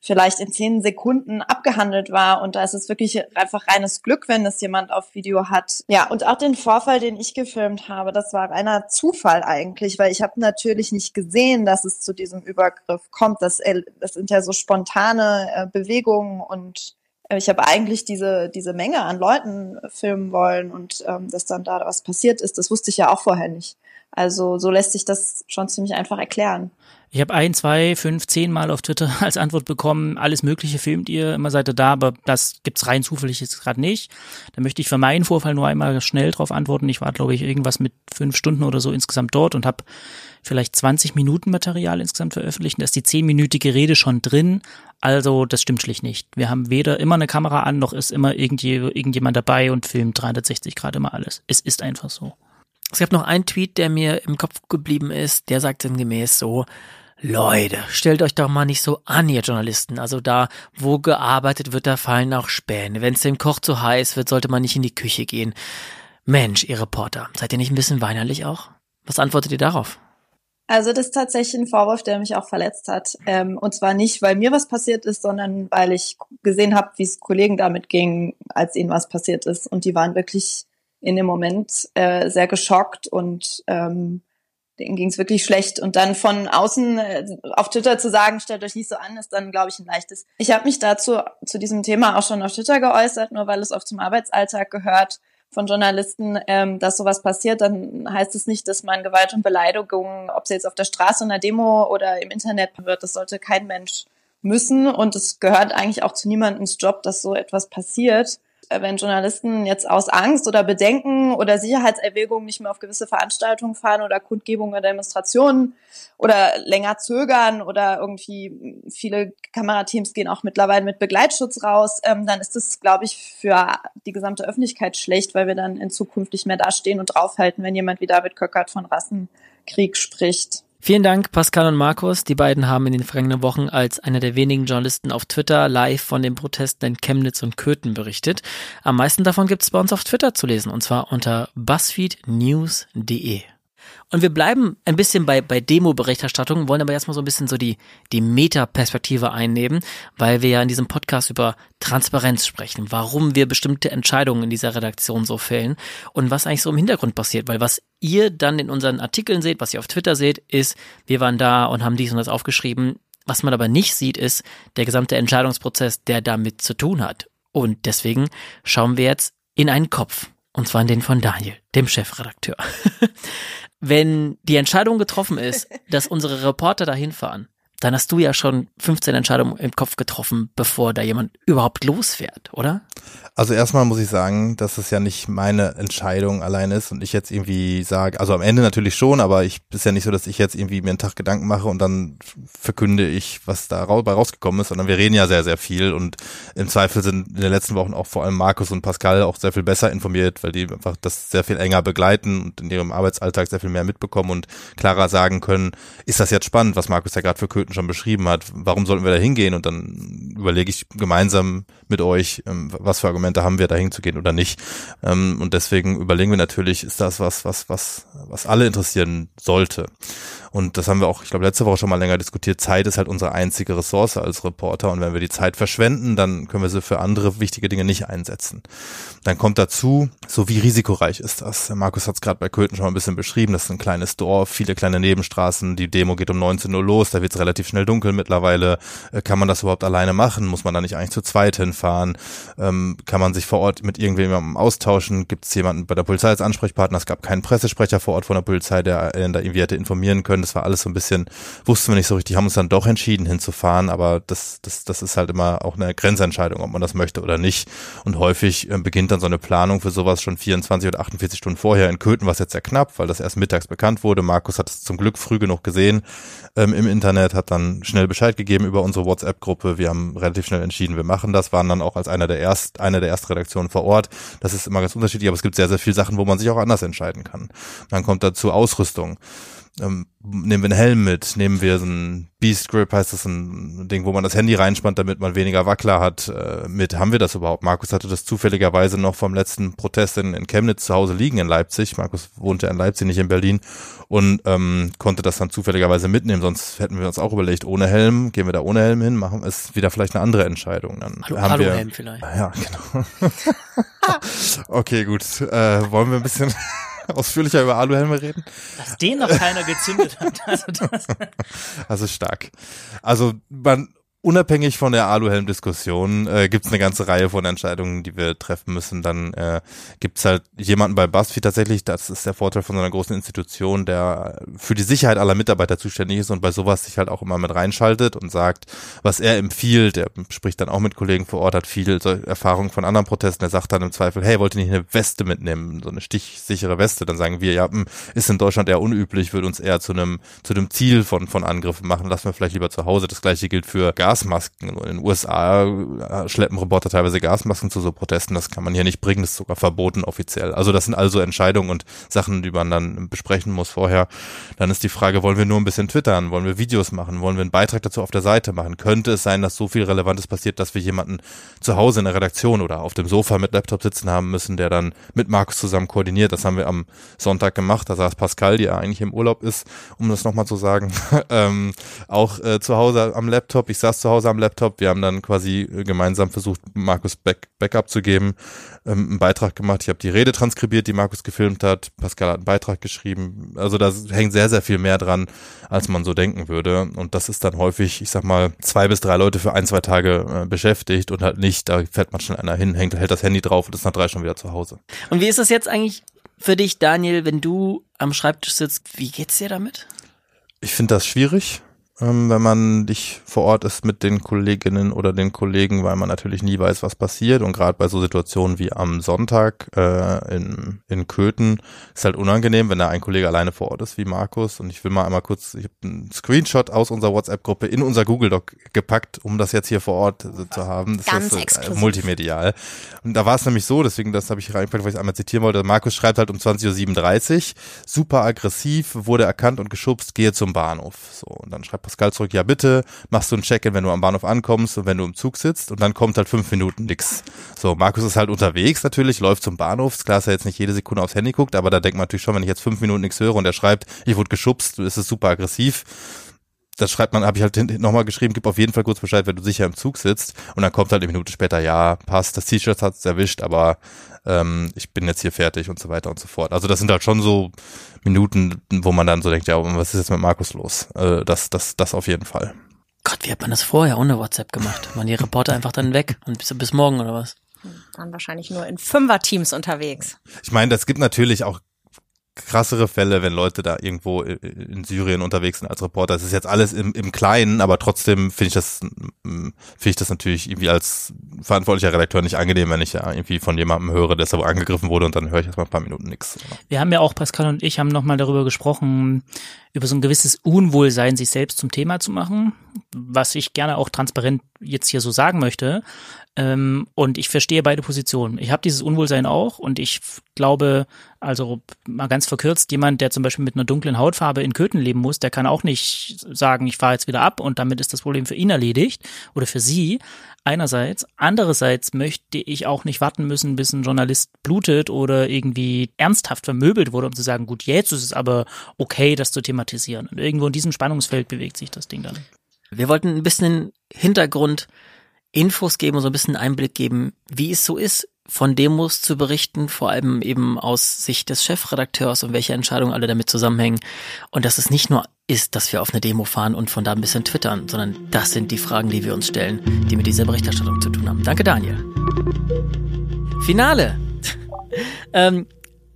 vielleicht in zehn Sekunden abgehandelt war und da ist es wirklich einfach reines Glück, wenn das jemand auf Video hat. Ja, und auch den Vorfall, den ich gefilmt habe, das war reiner Zufall eigentlich, weil ich habe natürlich nicht gesehen, dass es zu diesem Übergriff kommt. Das, das sind ja so spontane äh, Bewegungen und äh, ich habe eigentlich diese, diese Menge an Leuten filmen wollen und ähm, dass dann da was passiert ist, das wusste ich ja auch vorher nicht. Also so lässt sich das schon ziemlich einfach erklären. Ich habe ein, zwei, fünf, zehn Mal auf Twitter als Antwort bekommen, alles Mögliche filmt ihr, immer seid ihr da, aber das gibt's rein zufällig jetzt gerade nicht. Da möchte ich für meinen Vorfall nur einmal schnell drauf antworten. Ich war, glaube ich, irgendwas mit fünf Stunden oder so insgesamt dort und habe vielleicht 20 Minuten Material insgesamt veröffentlicht. Da ist die zehnminütige Rede schon drin. Also das stimmt schlicht nicht. Wir haben weder immer eine Kamera an, noch ist immer irgendjemand dabei und filmt 360 Grad immer alles. Es ist einfach so. Es gab noch einen Tweet, der mir im Kopf geblieben ist, der sagt sinngemäß so, Leute, stellt euch doch mal nicht so an, ihr Journalisten. Also da, wo gearbeitet wird, da fallen auch Späne. Wenn es dem Koch zu heiß wird, sollte man nicht in die Küche gehen. Mensch, ihr Reporter, seid ihr nicht ein bisschen weinerlich auch? Was antwortet ihr darauf? Also das ist tatsächlich ein Vorwurf, der mich auch verletzt hat. Ähm, und zwar nicht, weil mir was passiert ist, sondern weil ich gesehen habe, wie es Kollegen damit ging, als ihnen was passiert ist. Und die waren wirklich in dem Moment äh, sehr geschockt und ähm, denen ging es wirklich schlecht. Und dann von außen äh, auf Twitter zu sagen, stellt euch nicht so an, ist dann, glaube ich, ein leichtes. Ich habe mich dazu zu diesem Thema auch schon auf Twitter geäußert, nur weil es oft zum Arbeitsalltag gehört von Journalisten, ähm, dass sowas passiert, dann heißt es nicht, dass man Gewalt und Beleidigung, ob sie jetzt auf der Straße, in der Demo oder im Internet wird, das sollte kein Mensch müssen. Und es gehört eigentlich auch zu niemandens Job, dass so etwas passiert. Äh, wenn Journalisten jetzt aus Angst oder Bedenken oder Sicherheitserwägungen nicht mehr auf gewisse Veranstaltungen fahren oder Kundgebungen oder Demonstrationen oder länger zögern oder irgendwie viele Kamerateams gehen auch mittlerweile mit Begleitschutz raus, ähm, dann ist das, glaube ich, für die gesamte Öffentlichkeit schlecht, weil wir dann in Zukunft nicht mehr dastehen und draufhalten, wenn jemand wie David Köckert von Rassenkrieg spricht. Vielen Dank, Pascal und Markus. Die beiden haben in den vergangenen Wochen als einer der wenigen Journalisten auf Twitter live von den Protesten in Chemnitz und Köthen berichtet. Am meisten davon gibt es bei uns auf Twitter zu lesen, und zwar unter buzzfeednews.de. Und wir bleiben ein bisschen bei, bei Demo-Berichterstattung, wollen aber erstmal so ein bisschen so die, die Meta-Perspektive einnehmen, weil wir ja in diesem Podcast über Transparenz sprechen, warum wir bestimmte Entscheidungen in dieser Redaktion so fällen und was eigentlich so im Hintergrund passiert, weil was ihr dann in unseren Artikeln seht, was ihr auf Twitter seht, ist, wir waren da und haben dies und das aufgeschrieben. Was man aber nicht sieht, ist der gesamte Entscheidungsprozess, der damit zu tun hat. Und deswegen schauen wir jetzt in einen Kopf. Und zwar in den von Daniel, dem Chefredakteur. wenn die Entscheidung getroffen ist, dass unsere Reporter dahin fahren, dann hast du ja schon 15 Entscheidungen im Kopf getroffen, bevor da jemand überhaupt losfährt, oder? Also erstmal muss ich sagen, dass es ja nicht meine Entscheidung allein ist und ich jetzt irgendwie sage, also am Ende natürlich schon, aber ich ist ja nicht so, dass ich jetzt irgendwie mir einen Tag Gedanken mache und dann verkünde ich, was da rausgekommen ist, sondern wir reden ja sehr, sehr viel und im Zweifel sind in den letzten Wochen auch vor allem Markus und Pascal auch sehr viel besser informiert, weil die einfach das sehr viel enger begleiten und in ihrem Arbeitsalltag sehr viel mehr mitbekommen und klarer sagen können, ist das jetzt spannend, was Markus ja gerade für Köthen schon beschrieben hat, warum sollten wir da hingehen? Und dann überlege ich gemeinsam mit euch, ähm, was für Argumente haben wir, dahin zu gehen oder nicht. Ähm, und deswegen überlegen wir natürlich, ist das was, was, was, was alle interessieren sollte. Und das haben wir auch, ich glaube, letzte Woche schon mal länger diskutiert. Zeit ist halt unsere einzige Ressource als Reporter. Und wenn wir die Zeit verschwenden, dann können wir sie für andere wichtige Dinge nicht einsetzen. Dann kommt dazu, so wie risikoreich ist das? Markus hat es gerade bei Köthen schon mal ein bisschen beschrieben. Das ist ein kleines Dorf, viele kleine Nebenstraßen. Die Demo geht um 19 Uhr los. Da wird es relativ schnell dunkel mittlerweile. Äh, kann man das überhaupt alleine machen? Muss man da nicht eigentlich zu zweit hinfahren? Ähm, kann man sich vor Ort mit irgendjemandem austauschen? Gibt es jemanden bei der Polizei als Ansprechpartner? Es gab keinen Pressesprecher vor Ort von der Polizei, der einen da irgendwie hätte informieren können das war alles so ein bisschen, wussten wir nicht so richtig, haben uns dann doch entschieden hinzufahren, aber das, das, das ist halt immer auch eine Grenzentscheidung, ob man das möchte oder nicht. Und häufig äh, beginnt dann so eine Planung für sowas schon 24 oder 48 Stunden vorher. In Köthen war jetzt sehr knapp, weil das erst mittags bekannt wurde. Markus hat es zum Glück früh genug gesehen ähm, im Internet, hat dann schnell Bescheid gegeben über unsere WhatsApp-Gruppe. Wir haben relativ schnell entschieden, wir machen das, waren dann auch als einer der erst, einer der Erstredaktionen vor Ort. Das ist immer ganz unterschiedlich, aber es gibt sehr, sehr viele Sachen, wo man sich auch anders entscheiden kann. Dann kommt dazu Ausrüstung ähm, nehmen wir einen Helm mit, nehmen wir so ein Beast Grip, heißt das ein Ding, wo man das Handy reinspannt, damit man weniger Wackler hat, äh, mit. Haben wir das überhaupt? Markus hatte das zufälligerweise noch vom letzten Protest in, in Chemnitz zu Hause liegen in Leipzig. Markus wohnte in Leipzig, nicht in Berlin und ähm, konnte das dann zufälligerweise mitnehmen. Sonst hätten wir uns auch überlegt, ohne Helm, gehen wir da ohne Helm hin, machen es wieder vielleicht eine andere Entscheidung. Dann Hallo, haben Hallo wir, Helm vielleicht. Ja, genau. okay, gut. Äh, wollen wir ein bisschen ausführlicher über Aluhelme reden. Dass den noch keiner gezündet hat. Also, das also stark. Also man unabhängig von der Aluhelm-Diskussion äh, gibt eine ganze Reihe von Entscheidungen, die wir treffen müssen. Dann äh, gibt es halt jemanden bei BuzzFeed tatsächlich, das ist der Vorteil von so einer großen Institution, der für die Sicherheit aller Mitarbeiter zuständig ist und bei sowas sich halt auch immer mit reinschaltet und sagt, was er empfiehlt. Er spricht dann auch mit Kollegen vor Ort, hat viel Erfahrung von anderen Protesten. Er sagt dann im Zweifel, hey, wollt ihr nicht eine Weste mitnehmen, so eine stichsichere Weste? Dann sagen wir, ja, hm, ist in Deutschland eher unüblich, würde uns eher zu einem zu einem Ziel von von Angriffen machen. Lassen wir vielleicht lieber zu Hause. Das gleiche gilt für Gas Gasmasken. In den USA äh, schleppen Roboter teilweise Gasmasken zu so Protesten. Das kann man hier nicht bringen. Das ist sogar verboten offiziell. Also das sind also Entscheidungen und Sachen, die man dann besprechen muss vorher. Dann ist die Frage, wollen wir nur ein bisschen twittern? Wollen wir Videos machen? Wollen wir einen Beitrag dazu auf der Seite machen? Könnte es sein, dass so viel Relevantes passiert, dass wir jemanden zu Hause in der Redaktion oder auf dem Sofa mit Laptop sitzen haben müssen, der dann mit Markus zusammen koordiniert? Das haben wir am Sonntag gemacht. Da saß Pascal, ja eigentlich im Urlaub ist, um das nochmal zu sagen, ähm, auch äh, zu Hause am Laptop. Ich saß zu Hause am Laptop. Wir haben dann quasi äh, gemeinsam versucht, Markus Back Backup zu geben, ähm, einen Beitrag gemacht. Ich habe die Rede transkribiert, die Markus gefilmt hat. Pascal hat einen Beitrag geschrieben. Also da hängt sehr, sehr viel mehr dran, als man so denken würde. Und das ist dann häufig, ich sag mal, zwei bis drei Leute für ein, zwei Tage äh, beschäftigt und halt nicht, da fährt man schnell einer hin, hängt, hält das Handy drauf und ist nach drei schon wieder zu Hause. Und wie ist das jetzt eigentlich für dich, Daniel, wenn du am Schreibtisch sitzt? Wie geht's dir damit? Ich finde das schwierig ähm, wenn man nicht vor Ort ist mit den Kolleginnen oder den Kollegen, weil man natürlich nie weiß, was passiert. Und gerade bei so Situationen wie am Sonntag äh, in, in Köthen ist halt unangenehm, wenn da ein Kollege alleine vor Ort ist, wie Markus. Und ich will mal einmal kurz, ich habe einen Screenshot aus unserer WhatsApp-Gruppe in unser Google Doc gepackt, um das jetzt hier vor Ort äh, zu haben. Das Ganz ist äh, multimedial. Und da war es nämlich so, deswegen das habe ich reingepackt, weil ich einmal zitieren wollte. Markus schreibt halt um 20.37 Uhr, super aggressiv, wurde erkannt und geschubst, gehe zum Bahnhof. So, und dann schreibt Pascal zurück, ja bitte, machst du ein Check-in, wenn du am Bahnhof ankommst und wenn du im Zug sitzt und dann kommt halt fünf Minuten nix. So, Markus ist halt unterwegs natürlich, läuft zum Bahnhof, ist klar, dass er jetzt nicht jede Sekunde aufs Handy guckt, aber da denkt man natürlich schon, wenn ich jetzt fünf Minuten nichts höre und er schreibt, ich wurde geschubst, ist es super aggressiv, das schreibt man, habe ich halt nochmal geschrieben, gib auf jeden Fall kurz Bescheid, wenn du sicher im Zug sitzt. Und dann kommt halt eine Minute später, ja, passt, das T-Shirt hat es erwischt, aber ähm, ich bin jetzt hier fertig und so weiter und so fort. Also das sind halt schon so Minuten, wo man dann so denkt, ja, was ist jetzt mit Markus los? Äh, das, das, das auf jeden Fall. Gott, wie hat man das vorher ohne WhatsApp gemacht? Waren die Reporter einfach dann weg und bis, bis morgen oder was? Dann wahrscheinlich nur in Fünfer-Teams unterwegs. Ich meine, das gibt natürlich auch krassere Fälle, wenn Leute da irgendwo in Syrien unterwegs sind als Reporter. Das ist jetzt alles im, im Kleinen, aber trotzdem finde ich das finde ich das natürlich irgendwie als verantwortlicher Redakteur nicht angenehm, wenn ich ja irgendwie von jemandem höre, der so angegriffen wurde und dann höre ich erstmal ein paar Minuten nichts. Wir haben ja auch, Pascal und ich haben nochmal darüber gesprochen, über so ein gewisses Unwohlsein, sich selbst zum Thema zu machen, was ich gerne auch transparent jetzt hier so sagen möchte. Ähm, und ich verstehe beide Positionen. Ich habe dieses Unwohlsein auch und ich glaube, also mal ganz verkürzt, jemand, der zum Beispiel mit einer dunklen Hautfarbe in Köthen leben muss, der kann auch nicht sagen, ich fahre jetzt wieder ab und damit ist das Problem für ihn erledigt oder für sie. Einerseits. Andererseits möchte ich auch nicht warten müssen, bis ein Journalist blutet oder irgendwie ernsthaft vermöbelt wurde, um zu sagen, gut, jetzt ist es aber okay, das zu thematisieren. Und irgendwo in diesem Spannungsfeld bewegt sich das Ding dann. Wir wollten ein bisschen Hintergrund Infos geben und so ein bisschen Einblick geben, wie es so ist, von Demos zu berichten, vor allem eben aus Sicht des Chefredakteurs und welche Entscheidungen alle damit zusammenhängen. Und dass es nicht nur ist, dass wir auf eine Demo fahren und von da ein bisschen twittern, sondern das sind die Fragen, die wir uns stellen, die mit dieser Berichterstattung zu tun haben. Danke, Daniel. Finale. ähm,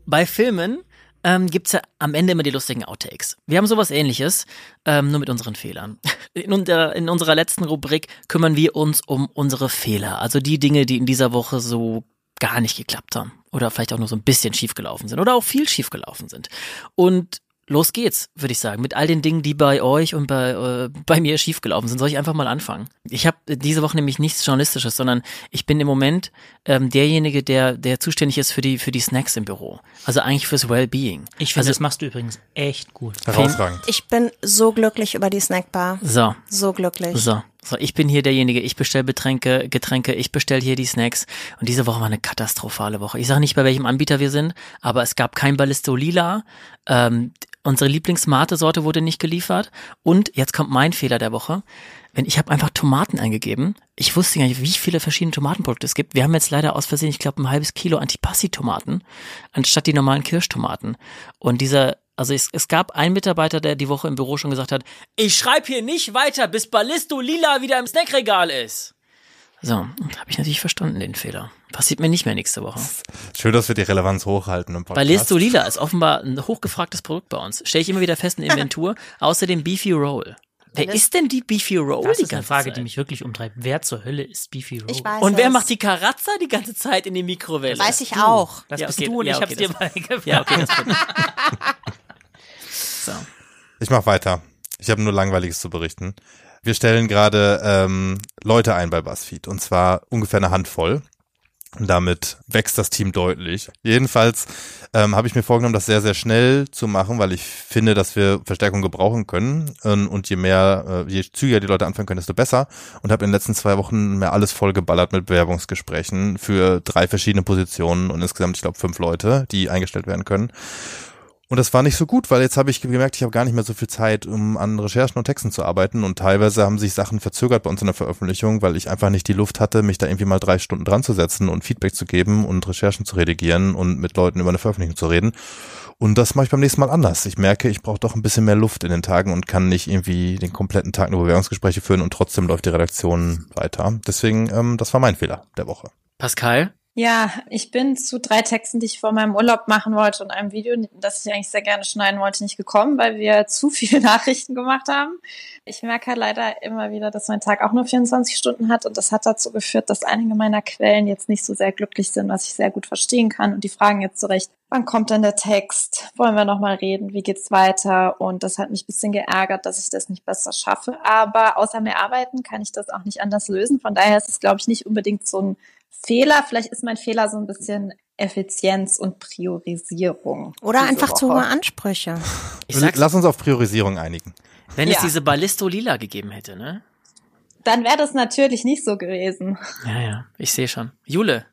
bei Filmen ähm, gibt ja am Ende immer die lustigen Outtakes. Wir haben sowas ähnliches, ähm, nur mit unseren Fehlern. In, unter, in unserer letzten Rubrik kümmern wir uns um unsere Fehler, also die Dinge, die in dieser Woche so gar nicht geklappt haben oder vielleicht auch nur so ein bisschen schiefgelaufen sind oder auch viel schiefgelaufen sind. Und los geht's, würde ich sagen, mit all den Dingen, die bei euch und bei, äh, bei mir schiefgelaufen sind. Soll ich einfach mal anfangen? Ich habe diese Woche nämlich nichts Journalistisches, sondern ich bin im Moment ähm, derjenige, der, der zuständig ist für die, für die Snacks im Büro. Also eigentlich fürs Wellbeing. Ich finde, also, das machst du übrigens echt gut. Herausragend. Ich bin so glücklich über die Snackbar. So. So glücklich. So. So, ich bin hier derjenige, ich bestelle Getränke, Getränke, ich bestelle hier die Snacks. Und diese Woche war eine katastrophale Woche. Ich sage nicht, bei welchem Anbieter wir sind, aber es gab kein Ballisto Lila. Ähm, unsere Lieblingsmate-Sorte wurde nicht geliefert. Und jetzt kommt mein Fehler der Woche. Wenn ich habe einfach Tomaten eingegeben. Ich wusste gar nicht, wie viele verschiedene Tomatenprodukte es gibt. Wir haben jetzt leider aus Versehen, ich glaube, ein halbes Kilo Antipassi-Tomaten anstatt die normalen Kirschtomaten. Und dieser also es, es gab einen Mitarbeiter, der die Woche im Büro schon gesagt hat, ich schreibe hier nicht weiter, bis Ballisto Lila wieder im Snackregal ist. So, habe ich natürlich verstanden, den Fehler. Passiert mir nicht mehr nächste Woche. Schön, dass wir die Relevanz hochhalten im Podcast. Ballisto Lila ist offenbar ein hochgefragtes Produkt bei uns. Stelle ich immer wieder fest in Inventur. Außerdem Beefy Roll. Wer ist denn die Beefy Roll Das die ist eine ganze Frage, Zeit? die mich wirklich umtreibt. Wer zur Hölle ist Beefy Roll? Ich weiß Und wer es. macht die Karazza die ganze Zeit in die Mikrowelle? Weiß ich auch. Das Ja, bist okay, du und ja, ich hab's dir das- beigebracht. Ja, okay, das. So. Ich mach weiter. Ich habe nur Langweiliges zu berichten. Wir stellen gerade ähm, Leute ein bei BuzzFeed und zwar ungefähr eine Handvoll. Und damit wächst das Team deutlich. Jedenfalls ähm, habe ich mir vorgenommen, das sehr, sehr schnell zu machen, weil ich finde, dass wir Verstärkung gebrauchen können. Ähm, und je mehr, äh, je zügiger die Leute anfangen können, desto besser. Und habe in den letzten zwei Wochen mir alles vollgeballert mit Bewerbungsgesprächen für drei verschiedene Positionen und insgesamt, ich glaube, fünf Leute, die eingestellt werden können. Und das war nicht so gut, weil jetzt habe ich gemerkt, ich habe gar nicht mehr so viel Zeit, um an Recherchen und Texten zu arbeiten. Und teilweise haben sich Sachen verzögert bei uns in der Veröffentlichung, weil ich einfach nicht die Luft hatte, mich da irgendwie mal drei Stunden dran zu setzen und Feedback zu geben und Recherchen zu redigieren und mit Leuten über eine Veröffentlichung zu reden. Und das mache ich beim nächsten Mal anders. Ich merke, ich brauche doch ein bisschen mehr Luft in den Tagen und kann nicht irgendwie den kompletten Tag nur Bewerbungsgespräche führen und trotzdem läuft die Redaktion weiter. Deswegen, ähm, das war mein Fehler der Woche. Pascal? Ja, ich bin zu drei Texten, die ich vor meinem Urlaub machen wollte und einem Video, das ich eigentlich sehr gerne schneiden wollte, nicht gekommen, weil wir zu viele Nachrichten gemacht haben. Ich merke halt leider immer wieder, dass mein Tag auch nur 24 Stunden hat und das hat dazu geführt, dass einige meiner Quellen jetzt nicht so sehr glücklich sind, was ich sehr gut verstehen kann und die fragen jetzt zurecht, wann kommt denn der Text? Wollen wir nochmal reden? Wie geht's weiter? Und das hat mich ein bisschen geärgert, dass ich das nicht besser schaffe. Aber außer mehr arbeiten kann ich das auch nicht anders lösen. Von daher ist es, glaube ich, nicht unbedingt so ein Fehler, vielleicht ist mein Fehler so ein bisschen Effizienz und Priorisierung. Oder einfach Woche. zu hohe Ansprüche. Ich sag's, Lass uns auf Priorisierung einigen. wenn es Ja. diese Ballisto Lila gegeben hätte, ne? Dann wäre das natürlich nicht so gewesen. Ja, ja, ich sehe schon. Jule,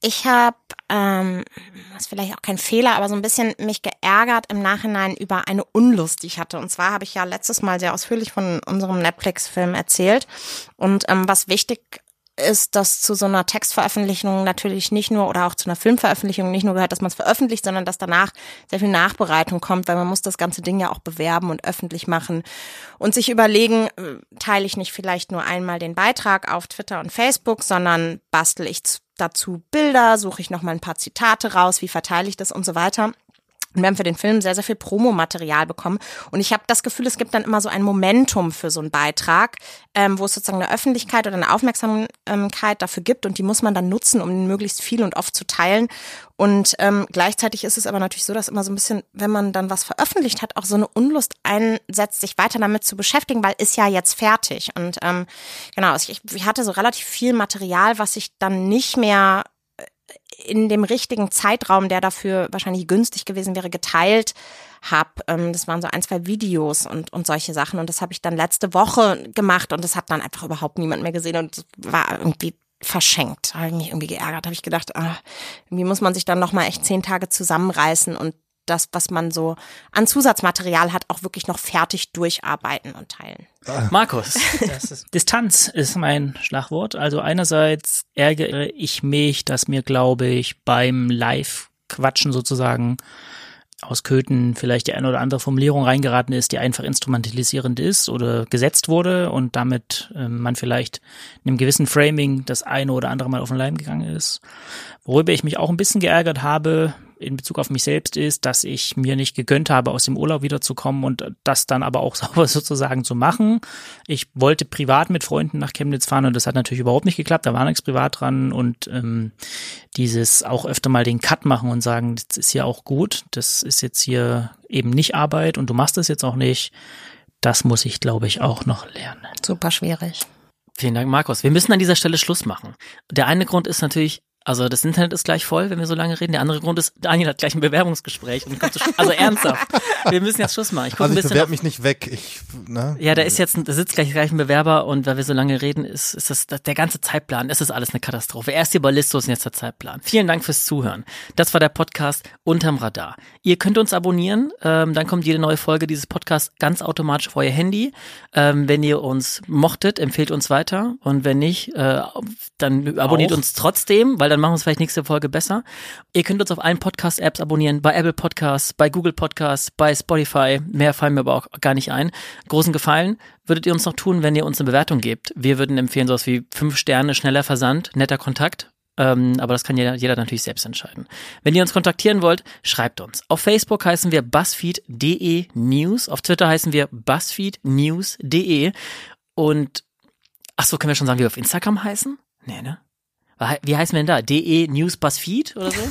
Ich habe, ähm, das ist vielleicht auch kein Fehler, aber so ein bisschen mich geärgert im Nachhinein über eine Unlust, die ich hatte. Und zwar habe ich ja letztes Mal sehr ausführlich von unserem Netflix-Film erzählt. Und ähm, was wichtig ist, dass zu so einer Textveröffentlichung natürlich nicht nur oder auch zu einer Filmveröffentlichung nicht nur gehört, dass man es veröffentlicht, sondern dass danach sehr viel Nachbereitung kommt, weil man muss das ganze Ding ja auch bewerben und öffentlich machen und sich überlegen, äh, teile ich nicht vielleicht nur einmal den Beitrag auf Twitter und Facebook, sondern bastel ich dazu Bilder, suche ich noch mal ein paar Zitate raus, wie verteile ich das und so weiter. Und wir haben für den Film sehr, sehr viel Promomaterial bekommen. Und ich habe das Gefühl, es gibt dann immer so ein Momentum für so einen Beitrag, ähm, wo es sozusagen eine Öffentlichkeit oder eine Aufmerksamkeit dafür gibt. Und die muss man dann nutzen, um möglichst viel und oft zu teilen. Und ähm, gleichzeitig ist es aber natürlich so, dass immer so ein bisschen, wenn man dann was veröffentlicht hat, auch so eine Unlust einsetzt, sich weiter damit zu beschäftigen, weil ist ja jetzt fertig. Und ähm, genau, ich, ich hatte so relativ viel Material, was ich dann nicht mehr in dem richtigen Zeitraum, der dafür wahrscheinlich günstig gewesen wäre, geteilt habe. Ähm, das waren so ein, zwei Videos und, und solche Sachen. Und das habe ich dann letzte Woche gemacht und das hat dann einfach überhaupt niemand mehr gesehen und war irgendwie verschenkt. Habe ich mich irgendwie geärgert. Habe ich gedacht, ah, irgendwie muss man sich dann nochmal echt zehn Tage zusammenreißen und das, was man so an Zusatzmaterial hat, auch wirklich noch fertig durcharbeiten und teilen. Markus. Das ist, Distanz ist mein Schlagwort. Also einerseits ärgere ich mich, dass mir, glaube ich, beim Live-Quatschen sozusagen aus Köthen vielleicht die eine oder andere Formulierung reingeraten ist, die einfach instrumentalisierend ist oder gesetzt wurde und damit ähm, man vielleicht in einem gewissen Framing das eine oder andere Mal auf den Leim gegangen ist. Worüber ich mich auch ein bisschen geärgert habe in Bezug auf mich selbst ist, dass ich mir nicht gegönnt habe, aus dem Urlaub wiederzukommen und das dann aber auch sauber sozusagen zu machen. Ich wollte privat mit Freunden nach Chemnitz fahren und das hat natürlich überhaupt nicht geklappt. Da war nichts privat dran und ähm, dieses auch öfter mal den Cut machen und sagen, das ist ja auch gut, das ist jetzt hier eben nicht Arbeit und du machst das jetzt auch nicht. Das muss ich, glaube ich, auch noch lernen. Super schwierig. Vielen Dank, Markus. Wir müssen an dieser Stelle Schluss machen. Der eine Grund ist natürlich, also das Internet ist gleich voll, wenn wir so lange reden. Der andere Grund ist, Daniel hat gleich ein Bewerbungsgespräch und kommt zu Sch- also ernsthaft. Wir müssen jetzt Schluss machen. Ich Also ein ich bisschen bewerbe mich nicht weg. Ich, ne? Ja, da ist jetzt, ein- da sitzt gleich, gleich ein Bewerber und weil wir so lange reden, ist, ist das, das der ganze Zeitplan, es ist alles eine Katastrophe. Erst die Ballistos und jetzt der Zeitplan. Vielen Dank fürs Zuhören. Das war der Podcast Unterm Radar. Ihr könnt uns abonnieren, ähm, dann kommt jede neue Folge dieses Podcasts ganz automatisch auf euer Handy. Ähm, wenn ihr uns mochtet, empfehlt uns weiter und wenn nicht, äh, dann abonniert Auch. uns trotzdem, weil dann machen wir es vielleicht nächste Folge besser. Ihr könnt uns auf allen Podcast-Apps abonnieren, bei Apple Podcasts, bei Google Podcasts, bei Spotify. Mehr fallen mir aber auch gar nicht ein. Großen Gefallen würdet ihr uns noch tun, wenn ihr uns eine Bewertung gebt. Wir würden empfehlen, sowas wie fünf Sterne, schneller Versand, netter Kontakt. Ähm, aber das kann jeder, jeder natürlich selbst entscheiden. Wenn ihr uns kontaktieren wollt, schreibt uns. Auf Facebook heißen wir buzzfeed.de News. Auf Twitter heißen wir buzzfeednews.de. Und, ach so, können wir schon sagen, wie wir auf Instagram heißen? Nee, ne? Wie heißen wir denn da? DE News Buzzfeed oder so?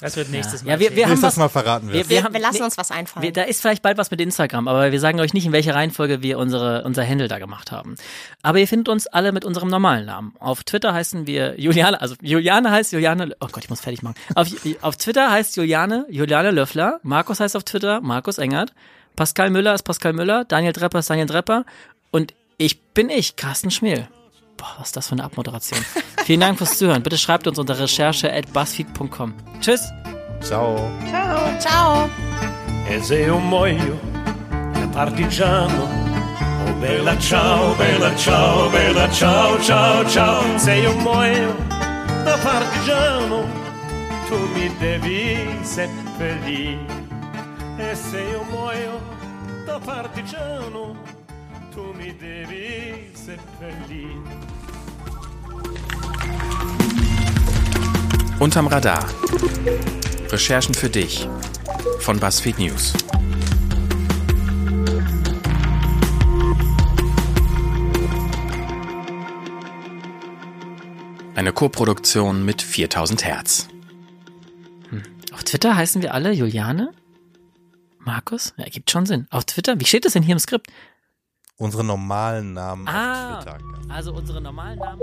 Das wird nächstes Mal. Ja, wir, wir haben Nächstes was, Mal verraten wir. wir, Wir, haben, wir lassen uns was einfallen. wir, da ist vielleicht bald was mit Instagram, aber wir sagen euch nicht, in welcher Reihenfolge wir unsere, unser Handle da gemacht haben. Aber ihr findet uns alle mit unserem normalen Namen. Auf Twitter heißen wir Juliane, also Juliane heißt Juliane, oh Gott, ich muss fertig machen. Auf, auf Twitter heißt Juliane, Juliane Löffler. Markus heißt auf Twitter Markus Engert. Pascal Müller ist Pascal Müller. Daniel Drepper ist Daniel Drepper. Und ich bin ich, Carsten Schmiel. Boah, was ist das für eine Abmoderation. Vielen Dank fürs Zuhören. Bitte schreibt uns unter recherche at buzzfeed.com. Tschüss. Ciao. Ciao. Ciao. E se io muoio da partigiano, oh bella ciao, bella ciao, bella ciao, ciao, ciao. Se io muoio da partigiano, tu mi devi seppellire. E se io muoio da partigiano, tu mi devi seppellire. Unterm Radar. Recherchen für dich von BuzzFeed News. Eine Koproduktion mit 4000 Hertz. Auf Twitter heißen wir alle Juliane? Markus? Ja, gibt schon Sinn. Auf Twitter? Wie steht das denn hier im Skript? Unsere normalen Namen Ah, auf Twitter. also unsere normalen Namen.